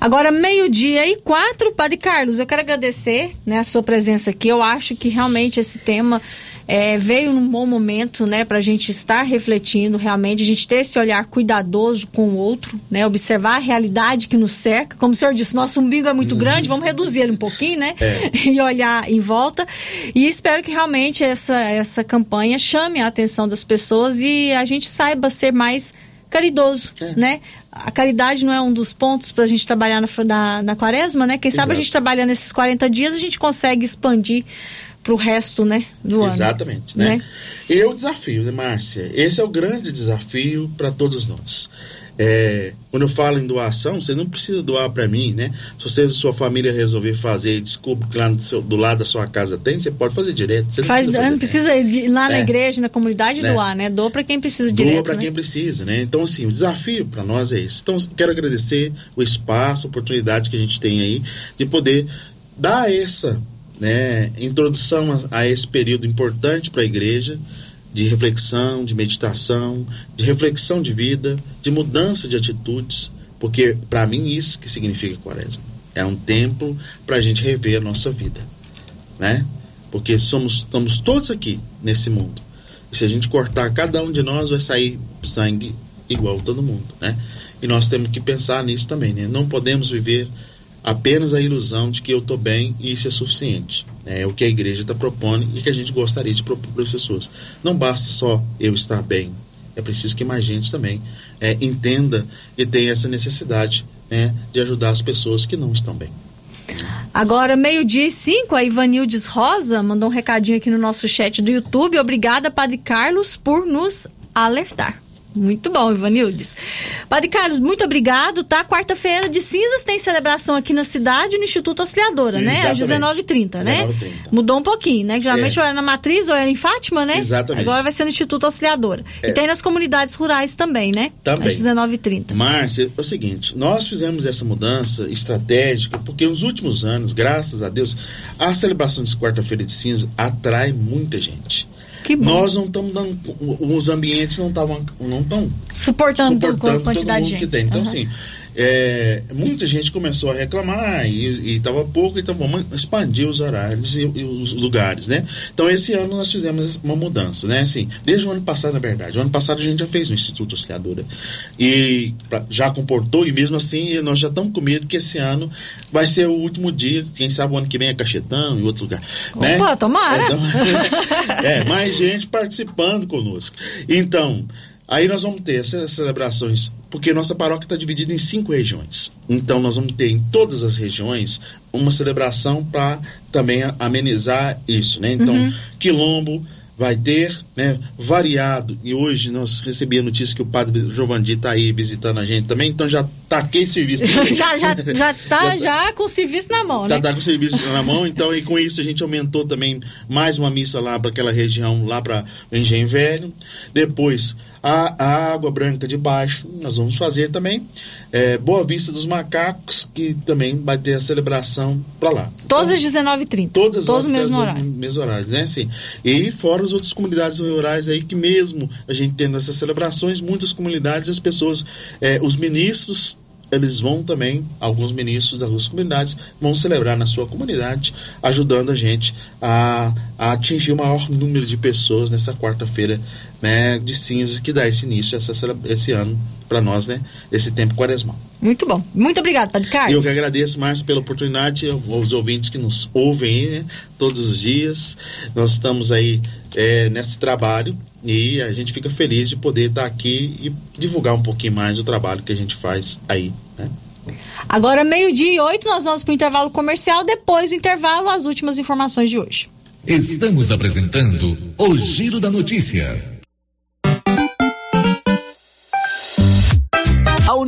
Agora, meio-dia e quatro, Padre Carlos, eu quero agradecer né, a sua presença aqui. Eu acho que realmente esse tema é, veio num bom momento né, para a gente estar refletindo, realmente, a gente ter esse olhar cuidadoso com o outro, né, observar a realidade que nos cerca. Como o senhor disse, nosso umbigo é muito grande, vamos reduzir ele um pouquinho, né? É. E olhar em volta. E espero que realmente essa, essa campanha chame a atenção das pessoas e a gente saiba ser mais caridoso, né? A caridade não é um dos pontos para a gente trabalhar na, na, na quaresma, né? Quem sabe a Exato. gente trabalhando nesses 40 dias, a gente consegue expandir para o resto, né, do ano. Exatamente, né? E o desafio, né, Márcia? Esse é o grande desafio para todos nós. É, quando eu falo em doação, você não precisa doar para mim, né? Se você e sua família resolver fazer e desculpa que lá do, seu- do lado da sua casa tem, você pode fazer direto. Você não Faz, precisa fazer não precisa de lá na É. igreja, na comunidade, É. doar, né? Doa para quem precisa Doa direto, para né? quem precisa, né? Então, assim, o desafio para nós é esse. Então, quero agradecer o espaço, a oportunidade que a gente tem aí de poder dar essa né, introdução a, a esse período importante para a igreja de reflexão, de meditação, de reflexão de vida, de mudança de atitudes, porque para mim isso que significa quaresma. É um tempo para a gente rever a nossa vida, né? Porque somos estamos todos aqui nesse mundo. E se a gente cortar cada um de nós vai sair sangue igual todo mundo, né? E nós temos que pensar nisso também, né? Não podemos viver apenas a ilusão de que eu estou bem e isso é suficiente. É o que a igreja está propondo e que a gente gostaria de propor para as pessoas. Não basta só eu estar bem, é preciso que mais gente também é, entenda e tenha essa necessidade né, de ajudar as pessoas que não estão bem. Agora, meio-dia e cinco, a Ivanildes Rosa mandou um recadinho aqui no nosso chat do YouTube. Obrigada, Padre Carlos, por nos alertar. Muito bom, Ivanildes. Padre Carlos, muito obrigado, tá? Quarta-feira de cinzas tem celebração aqui na cidade, no Instituto Auxiliadora, né? Às Exatamente. 19h30, né? 19h30. Mudou um pouquinho, né? Geralmente É. ou era na Matriz ou era em Fátima, né? Exatamente. Agora vai ser no Instituto Auxiliadora. É. E tem nas comunidades rurais também, né? Também. Às 19h30. Márcia, é o seguinte, nós fizemos essa mudança estratégica porque nos últimos anos, graças a Deus, a celebração de quarta-feira de cinza atrai muita gente. Nós não estamos dando, os ambientes não estavam, não estão Suportando, suportando a quantidade todo de gente. que tem. Então, Aham. assim, é, muita gente começou a reclamar e estava pouco, então vamos expandir os horários e, e os lugares, né? Então, esse ano nós fizemos uma mudança, né? Assim, desde o ano passado, na verdade. O ano passado a gente já fez no Instituto Auxiliadora e pra- já comportou e mesmo assim nós já estamos com medo que esse ano vai ser o último dia, quem sabe o ano que vem é Cachetão e outro lugar, né? Opa, tomara! Então, é, mais gente participando conosco. Então, aí nós vamos ter essas celebrações, porque nossa paróquia está dividida em cinco regiões. Então, nós vamos ter em todas as regiões uma celebração para também amenizar isso, né? Então, Uhum. Quilombo vai ter, né, variado. E hoje nós recebi a notícia que o padre Giovanni está aí visitando a gente também, então já taquei serviço. já, já, já tá já com o serviço na mão, Já né? tá com o serviço na mão, então, e com isso a gente aumentou também mais uma missa lá para aquela região, lá para o Engenho Velho. Depois, a, a Água Branca de Baixo, nós vamos fazer também. É, Boa Vista dos Macacos, que também vai ter a celebração para lá. Todas as 19h30. Todas Todos as no mesmo todas horário. os mesmos horários, né? Assim, e fora as outras comunidades rurais aí que mesmo a gente tendo essas celebrações, muitas comunidades, as pessoas, eh, os ministros eles vão também, alguns ministros das duas comunidades, vão celebrar na sua comunidade, ajudando a gente a, a atingir o maior número de pessoas nessa quarta-feira né, de cinza que dá esse início essa, esse ano para nós, né? Esse tempo quaresmal. Muito bom. Muito obrigado, Padre Carlos. Eu que agradeço mais pela oportunidade, aos ouvintes que nos ouvem né, todos os dias. Nós estamos aí é, nesse trabalho e a gente fica feliz de poder estar aqui e divulgar um pouquinho mais o trabalho que a gente faz aí, né? Agora, meio-dia e oito, nós vamos para o intervalo comercial. Depois do intervalo, as últimas informações de hoje. Estamos apresentando o Giro da Notícia.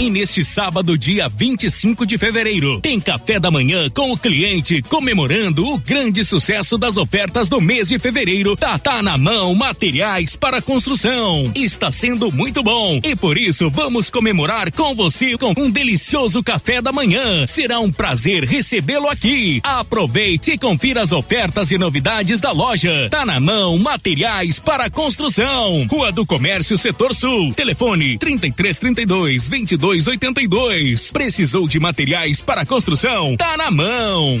E neste sábado, dia 25 de fevereiro, tem café da manhã com o cliente comemorando o grande sucesso das ofertas do mês de fevereiro. Tá, tá na mão materiais para construção. Está sendo muito bom e por isso vamos comemorar com você com um delicioso café da manhã. Será um prazer recebê-lo aqui. Aproveite e confira as ofertas e novidades da loja. Tá na mão materiais para construção. Rua do Comércio, Setor Sul. Telefone 3332 22 2282. Precisou de materiais para construção? Tá na mão.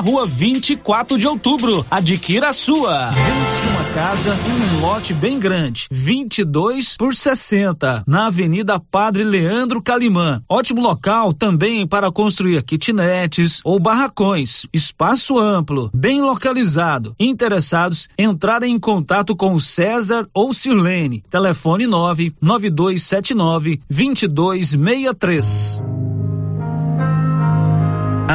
rua 24 de outubro. Adquira a sua. Vende-se uma casa em um lote bem grande, 22 por 60, na Avenida Padre Leandro Calimã. Ótimo local também para construir kitnetes ou barracões. Espaço amplo, bem localizado. Interessados, entrarem em contato com César ou Sirlene. Telefone 9 9279 2263.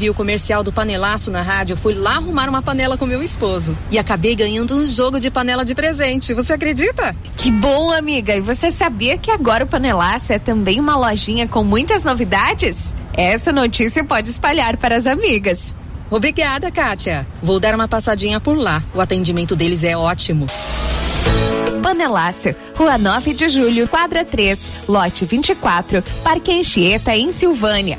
vi o comercial do panelaço na rádio, fui lá arrumar uma panela com meu esposo. E acabei ganhando um jogo de panela de presente. Você acredita? Que bom, amiga. E você sabia que agora o Panelaço é também uma lojinha com muitas novidades? Essa notícia pode espalhar para as amigas. Obrigada, Kátia. Vou dar uma passadinha por lá. O atendimento deles é ótimo. Panelácio, Rua 9 de Julho, quadra 3, lote 24, Parque Anchieta, em Silvânia.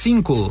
cinco.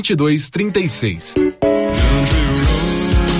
2236.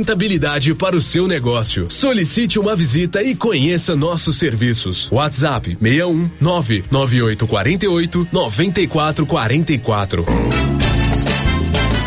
rentabilidade para o seu negócio. Solicite uma visita e conheça nossos serviços. WhatsApp 61 99848 9444.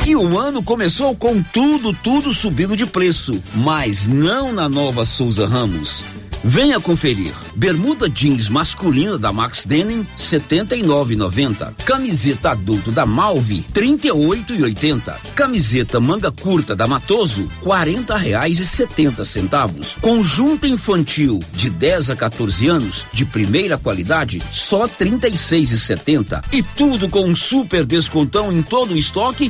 E o ano começou com tudo, tudo subindo de preço, mas não na nova Souza Ramos. Venha conferir. Bermuda jeans masculina da Max Denim, 79,90. Camiseta adulto da Malve, 38,80. Camiseta manga curta da Matoso, 40 reais e 70 centavos. Conjunto infantil de 10 a 14 anos, de primeira qualidade, só 36,70. E tudo com um super descontão em todo o estoque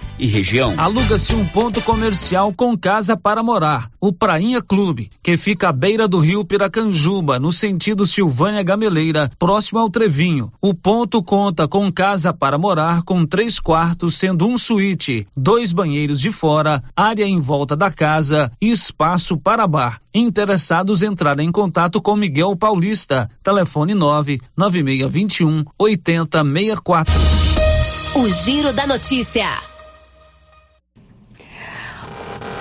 e região. Aluga-se um ponto comercial com casa para morar, o Prainha Clube, que fica à beira do rio Piracanjuba, no sentido Silvânia Gameleira, próximo ao Trevinho. O ponto conta com casa para morar com três quartos, sendo um suíte, dois banheiros de fora, área em volta da casa e espaço para bar. Interessados entrarem em contato com Miguel Paulista. Telefone 9 9621 8064. O Giro da Notícia.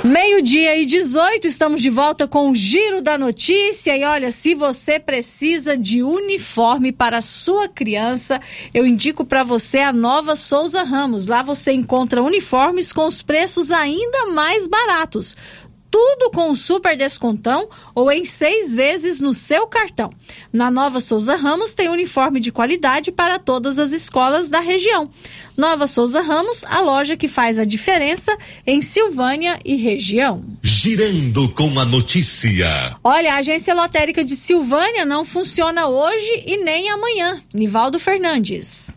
Meio-dia e 18, estamos de volta com o Giro da Notícia. E olha, se você precisa de uniforme para sua criança, eu indico para você a nova Souza Ramos. Lá você encontra uniformes com os preços ainda mais baratos tudo com um super descontão ou em seis vezes no seu cartão. Na Nova Souza Ramos tem uniforme de qualidade para todas as escolas da região. Nova Souza Ramos, a loja que faz a diferença em Silvânia e região. Girando com a notícia. Olha, a agência lotérica de Silvânia não funciona hoje e nem amanhã. Nivaldo Fernandes.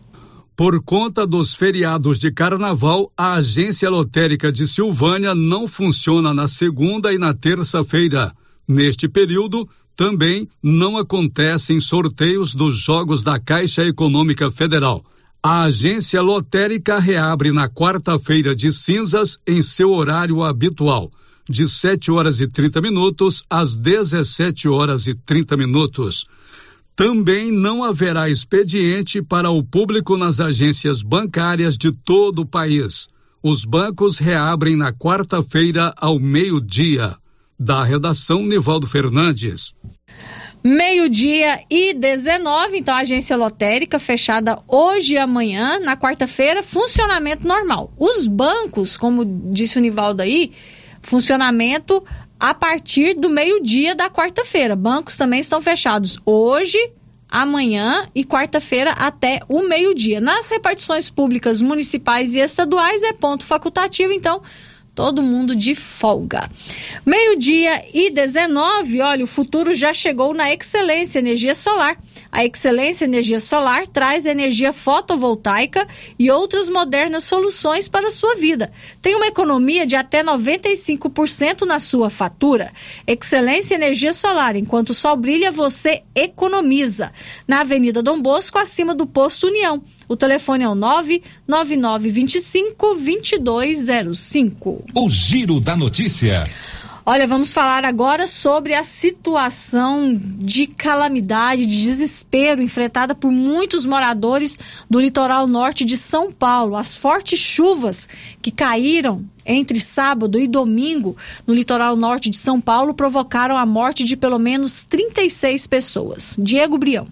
Por conta dos feriados de carnaval, a agência lotérica de Silvânia não funciona na segunda e na terça-feira. Neste período, também não acontecem sorteios dos jogos da Caixa Econômica Federal. A agência lotérica reabre na quarta-feira de cinzas em seu horário habitual, de 7 horas e 30 minutos às 17 horas e 30 minutos. Também não haverá expediente para o público nas agências bancárias de todo o país. Os bancos reabrem na quarta-feira ao meio-dia. Da redação Nivaldo Fernandes. Meio-dia e 19, então a agência lotérica fechada hoje e amanhã, na quarta-feira, funcionamento normal. Os bancos, como disse o Nivaldo aí, funcionamento a partir do meio-dia da quarta-feira. Bancos também estão fechados hoje, amanhã e quarta-feira até o meio-dia. Nas repartições públicas municipais e estaduais é ponto facultativo, então todo mundo de folga. Meio-dia e 19, olha, o futuro já chegou na Excelência Energia Solar. A Excelência Energia Solar traz energia fotovoltaica e outras modernas soluções para a sua vida. Tem uma economia de até 95% na sua fatura. Excelência Energia Solar, enquanto o sol brilha, você economiza. Na Avenida Dom Bosco, acima do posto União. O telefone é o 99925 2205. O Giro da Notícia. Olha, vamos falar agora sobre a situação de calamidade, de desespero enfrentada por muitos moradores do litoral norte de São Paulo. As fortes chuvas que caíram entre sábado e domingo no litoral norte de São Paulo provocaram a morte de pelo menos 36 pessoas. Diego Brião.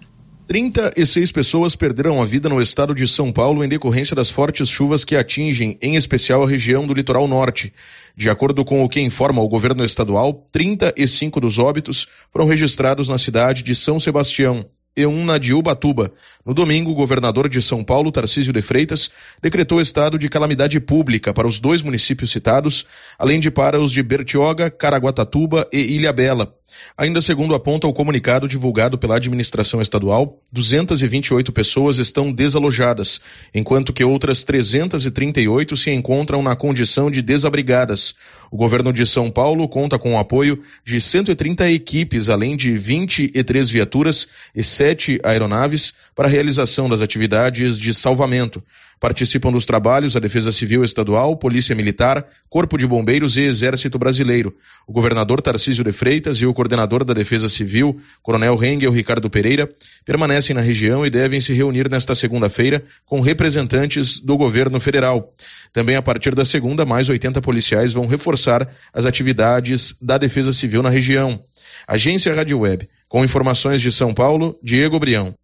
36 pessoas perderam a vida no estado de São Paulo em decorrência das fortes chuvas que atingem, em especial, a região do litoral norte. De acordo com o que informa o governo estadual, 35 dos óbitos foram registrados na cidade de São Sebastião e um na de Ubatuba. No domingo, o governador de São Paulo, Tarcísio de Freitas, decretou estado de calamidade pública para os dois municípios citados, além de para os de Bertioga, Caraguatatuba e Ilhabela. Ainda segundo aponta o comunicado divulgado pela administração estadual, 228 pessoas estão desalojadas, enquanto que outras 338 se encontram na condição de desabrigadas. O governo de São Paulo conta com o apoio de 130 equipes, além de 23 viaturas e sete aeronaves para a realização das atividades de salvamento. Participam dos trabalhos a Defesa Civil Estadual, Polícia Militar, Corpo de Bombeiros e Exército Brasileiro. O governador Tarcísio de Freitas e o coordenador da Defesa Civil, Coronel Rengel Ricardo Pereira, permanecem na região e devem se reunir nesta segunda-feira com representantes do governo federal. Também a partir da segunda, mais 80 policiais vão reforçar as atividades da Defesa Civil na região. Agência Rádio Web. Com informações de São Paulo, Diego Brião.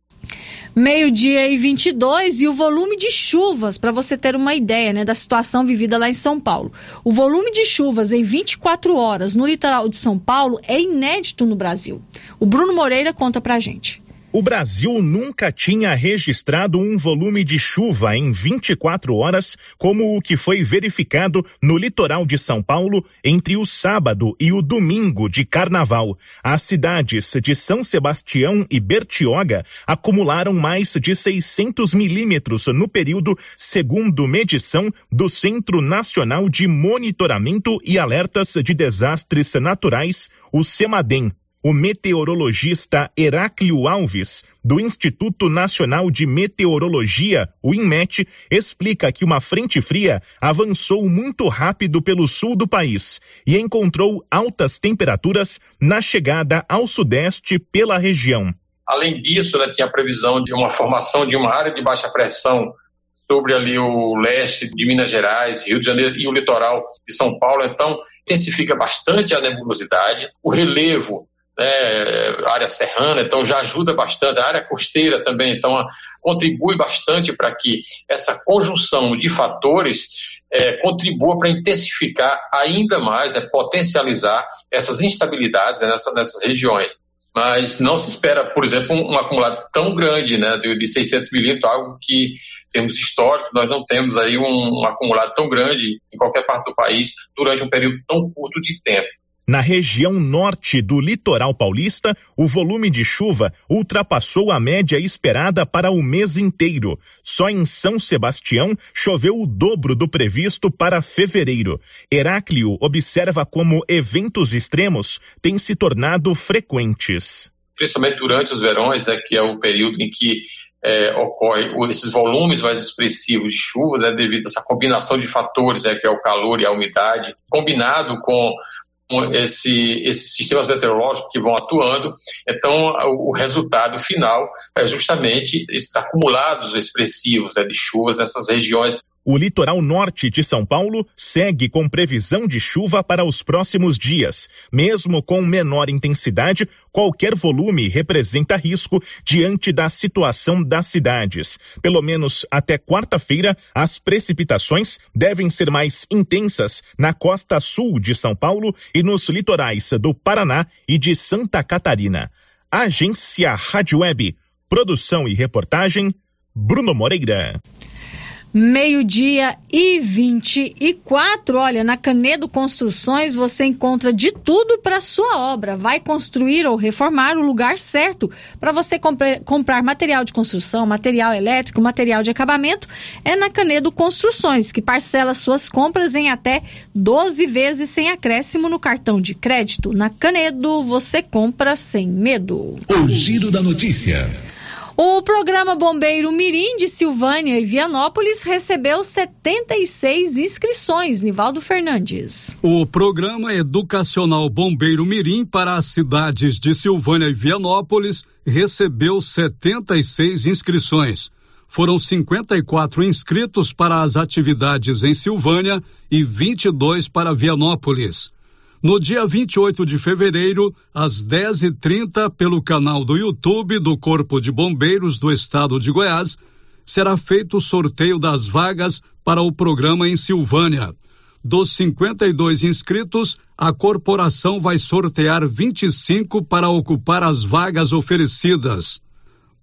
Meio-dia e 22 e o volume de chuvas, para você ter uma ideia né, da situação vivida lá em São Paulo. O volume de chuvas em 24 horas no litoral de São Paulo é inédito no Brasil. O Bruno Moreira conta pra gente. O Brasil nunca tinha registrado um volume de chuva em 24 horas como o que foi verificado no litoral de São Paulo entre o sábado e o domingo de carnaval. As cidades de São Sebastião e Bertioga acumularam mais de 600 milímetros no período, segundo medição do Centro Nacional de Monitoramento e Alertas de Desastres Naturais, o CEMADEM. O meteorologista Heráclio Alves, do Instituto Nacional de Meteorologia, o INMET, explica que uma frente fria avançou muito rápido pelo sul do país e encontrou altas temperaturas na chegada ao sudeste pela região. Além disso, né, tinha a previsão de uma formação de uma área de baixa pressão sobre ali o leste de Minas Gerais, Rio de Janeiro e o litoral de São Paulo. Então, intensifica bastante a nebulosidade. O relevo né, área serrana, então já ajuda bastante, a área costeira também, então contribui bastante para que essa conjunção de fatores é, contribua para intensificar ainda mais, né, potencializar essas instabilidades né, nessa, nessas regiões. Mas não se espera, por exemplo, um, um acumulado tão grande né, de, de 600 milímetros, algo que temos histórico, nós não temos aí um, um acumulado tão grande em qualquer parte do país durante um período tão curto de tempo. Na região norte do litoral paulista, o volume de chuva ultrapassou a média esperada para o mês inteiro. Só em São Sebastião choveu o dobro do previsto para fevereiro. Heráclio observa como eventos extremos têm se tornado frequentes. Principalmente durante os verões, né, que é o período em que é, ocorre esses volumes mais expressivos de chuvas, né, devido a essa combinação de fatores, né, que é o calor e a umidade, combinado com esse, esses sistemas meteorológicos que vão atuando. Então, o, resultado final é justamente esses acumulados expressivos né, de chuvas nessas regiões o litoral norte de São Paulo segue com previsão de chuva para os próximos dias. Mesmo com menor intensidade, qualquer volume representa risco diante da situação das cidades. Pelo menos até quarta-feira, as precipitações devem ser mais intensas na costa sul de São Paulo e nos litorais do Paraná e de Santa Catarina. Agência Rádio Web. Produção e reportagem Bruno Moreira. Meio-dia e 24. Olha, na Canedo Construções você encontra de tudo para sua obra. Vai construir ou reformar o lugar certo para você comprar material de construção, material elétrico, material de acabamento. É na Canedo Construções, que parcela suas compras em até 12 vezes sem acréscimo no cartão de crédito. Na Canedo você compra sem medo. O giro da notícia. O programa Bombeiro Mirim de Silvânia e Vianópolis recebeu 76 inscrições. Nivaldo Fernandes. O programa educacional Bombeiro Mirim para as cidades de Silvânia e Vianópolis recebeu 76 inscrições. Foram 54 inscritos para as atividades em Silvânia e 22 para Vianópolis. No dia 28 de fevereiro, às 10h30, pelo canal do YouTube do Corpo de Bombeiros do Estado de Goiás, será feito o sorteio das vagas para o programa em Silvânia. Dos 52 inscritos, a corporação vai sortear 25 para ocupar as vagas oferecidas.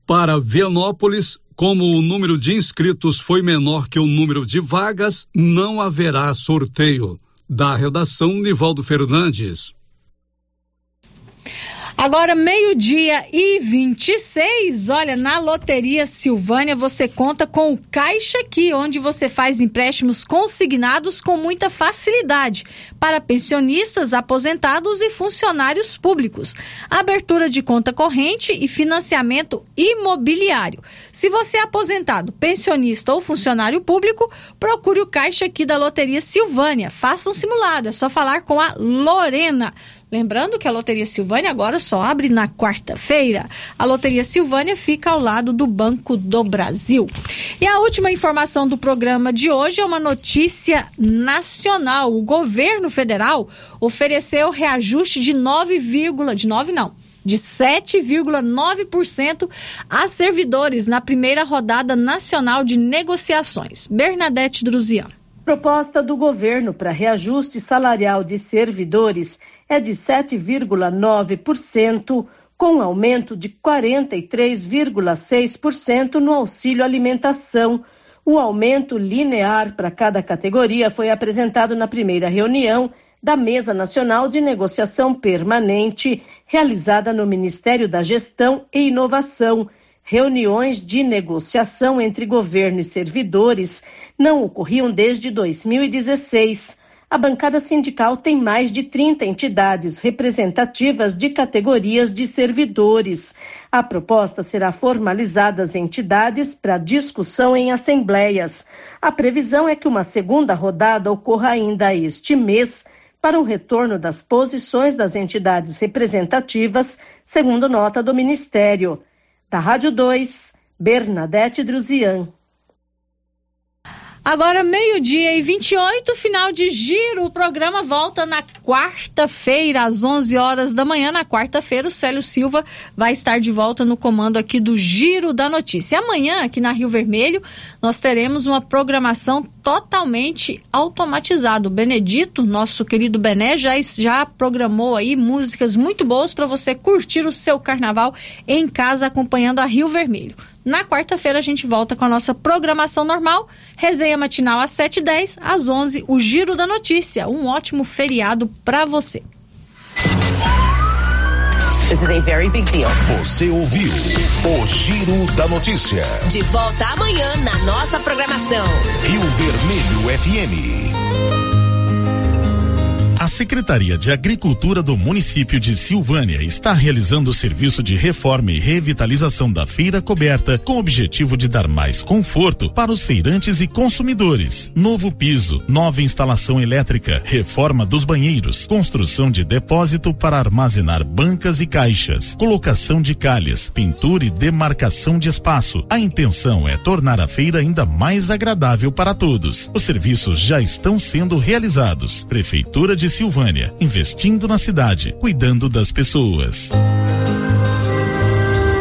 Para Vianópolis, como o número de inscritos foi menor que o número de vagas, não haverá sorteio. Da redação, Nivaldo Fernandes. Agora, meio-dia e 26, olha, na Loteria Silvânia você conta com o Caixa Aqui, onde você faz empréstimos consignados com muita facilidade para pensionistas, aposentados e funcionários públicos. Abertura de conta corrente e financiamento imobiliário. Se você é aposentado, pensionista ou funcionário público, procure o Caixa Aqui da Loteria Silvânia. Faça um simulado, é só falar com a Lorena. Lembrando que a Loteria Silvânia agora só abre na quarta-feira. A Loteria Silvânia fica ao lado do Banco do Brasil. E a última informação do programa de hoje é uma notícia nacional. O governo federal ofereceu reajuste de 9, de 9 não, de 7,9% a servidores na primeira rodada nacional de negociações. Bernadette Druzian. Proposta do governo para reajuste salarial de servidores é de 7,9%, com aumento de 43,6% no auxílio alimentação. O aumento linear para cada categoria foi apresentado na primeira reunião da Mesa Nacional de Negociação Permanente, realizada no Ministério da Gestão e Inovação. Reuniões de negociação entre governo e servidores não ocorriam desde 2016. A bancada sindical tem mais de 30 entidades representativas de categorias de servidores. A proposta será formalizada às entidades para discussão em assembleias. A previsão é que uma segunda rodada ocorra ainda este mês para um retorno das posições das entidades representativas, segundo nota do Ministério. Da Rádio 2, Bernadette Druzian. Agora, meio-dia e 28, final de giro. O programa volta na quarta-feira, às 11 horas da manhã. Na quarta-feira, o Célio Silva vai estar de volta no comando aqui do Giro da Notícia. Amanhã, aqui na Rio Vermelho, nós teremos uma programação totalmente automatizada. O Benedito, nosso querido Bené, já, já programou aí músicas muito boas para você curtir o seu carnaval em casa acompanhando a Rio Vermelho. Na quarta-feira a gente volta com a nossa programação normal, resenha matinal às 7h10, às 11 o Giro da Notícia. Um ótimo feriado para você. This is a very big deal. Você ouviu o Giro da Notícia. De volta amanhã na nossa programação. Rio Vermelho FM. A Secretaria de Agricultura do município de Silvânia está realizando o serviço de reforma e revitalização da feira coberta com o objetivo de dar mais conforto para os feirantes e consumidores. Novo piso, nova instalação elétrica, reforma dos banheiros, construção de depósito para armazenar bancas e caixas, colocação de calhas, pintura e demarcação de espaço. A intenção é tornar a feira ainda mais agradável para todos. Os serviços já estão sendo realizados. Prefeitura de Silvânia, investindo na cidade, cuidando das pessoas.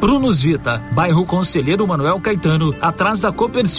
Prunus Vita, bairro Conselheiro Manuel Caetano, atrás da Copercil.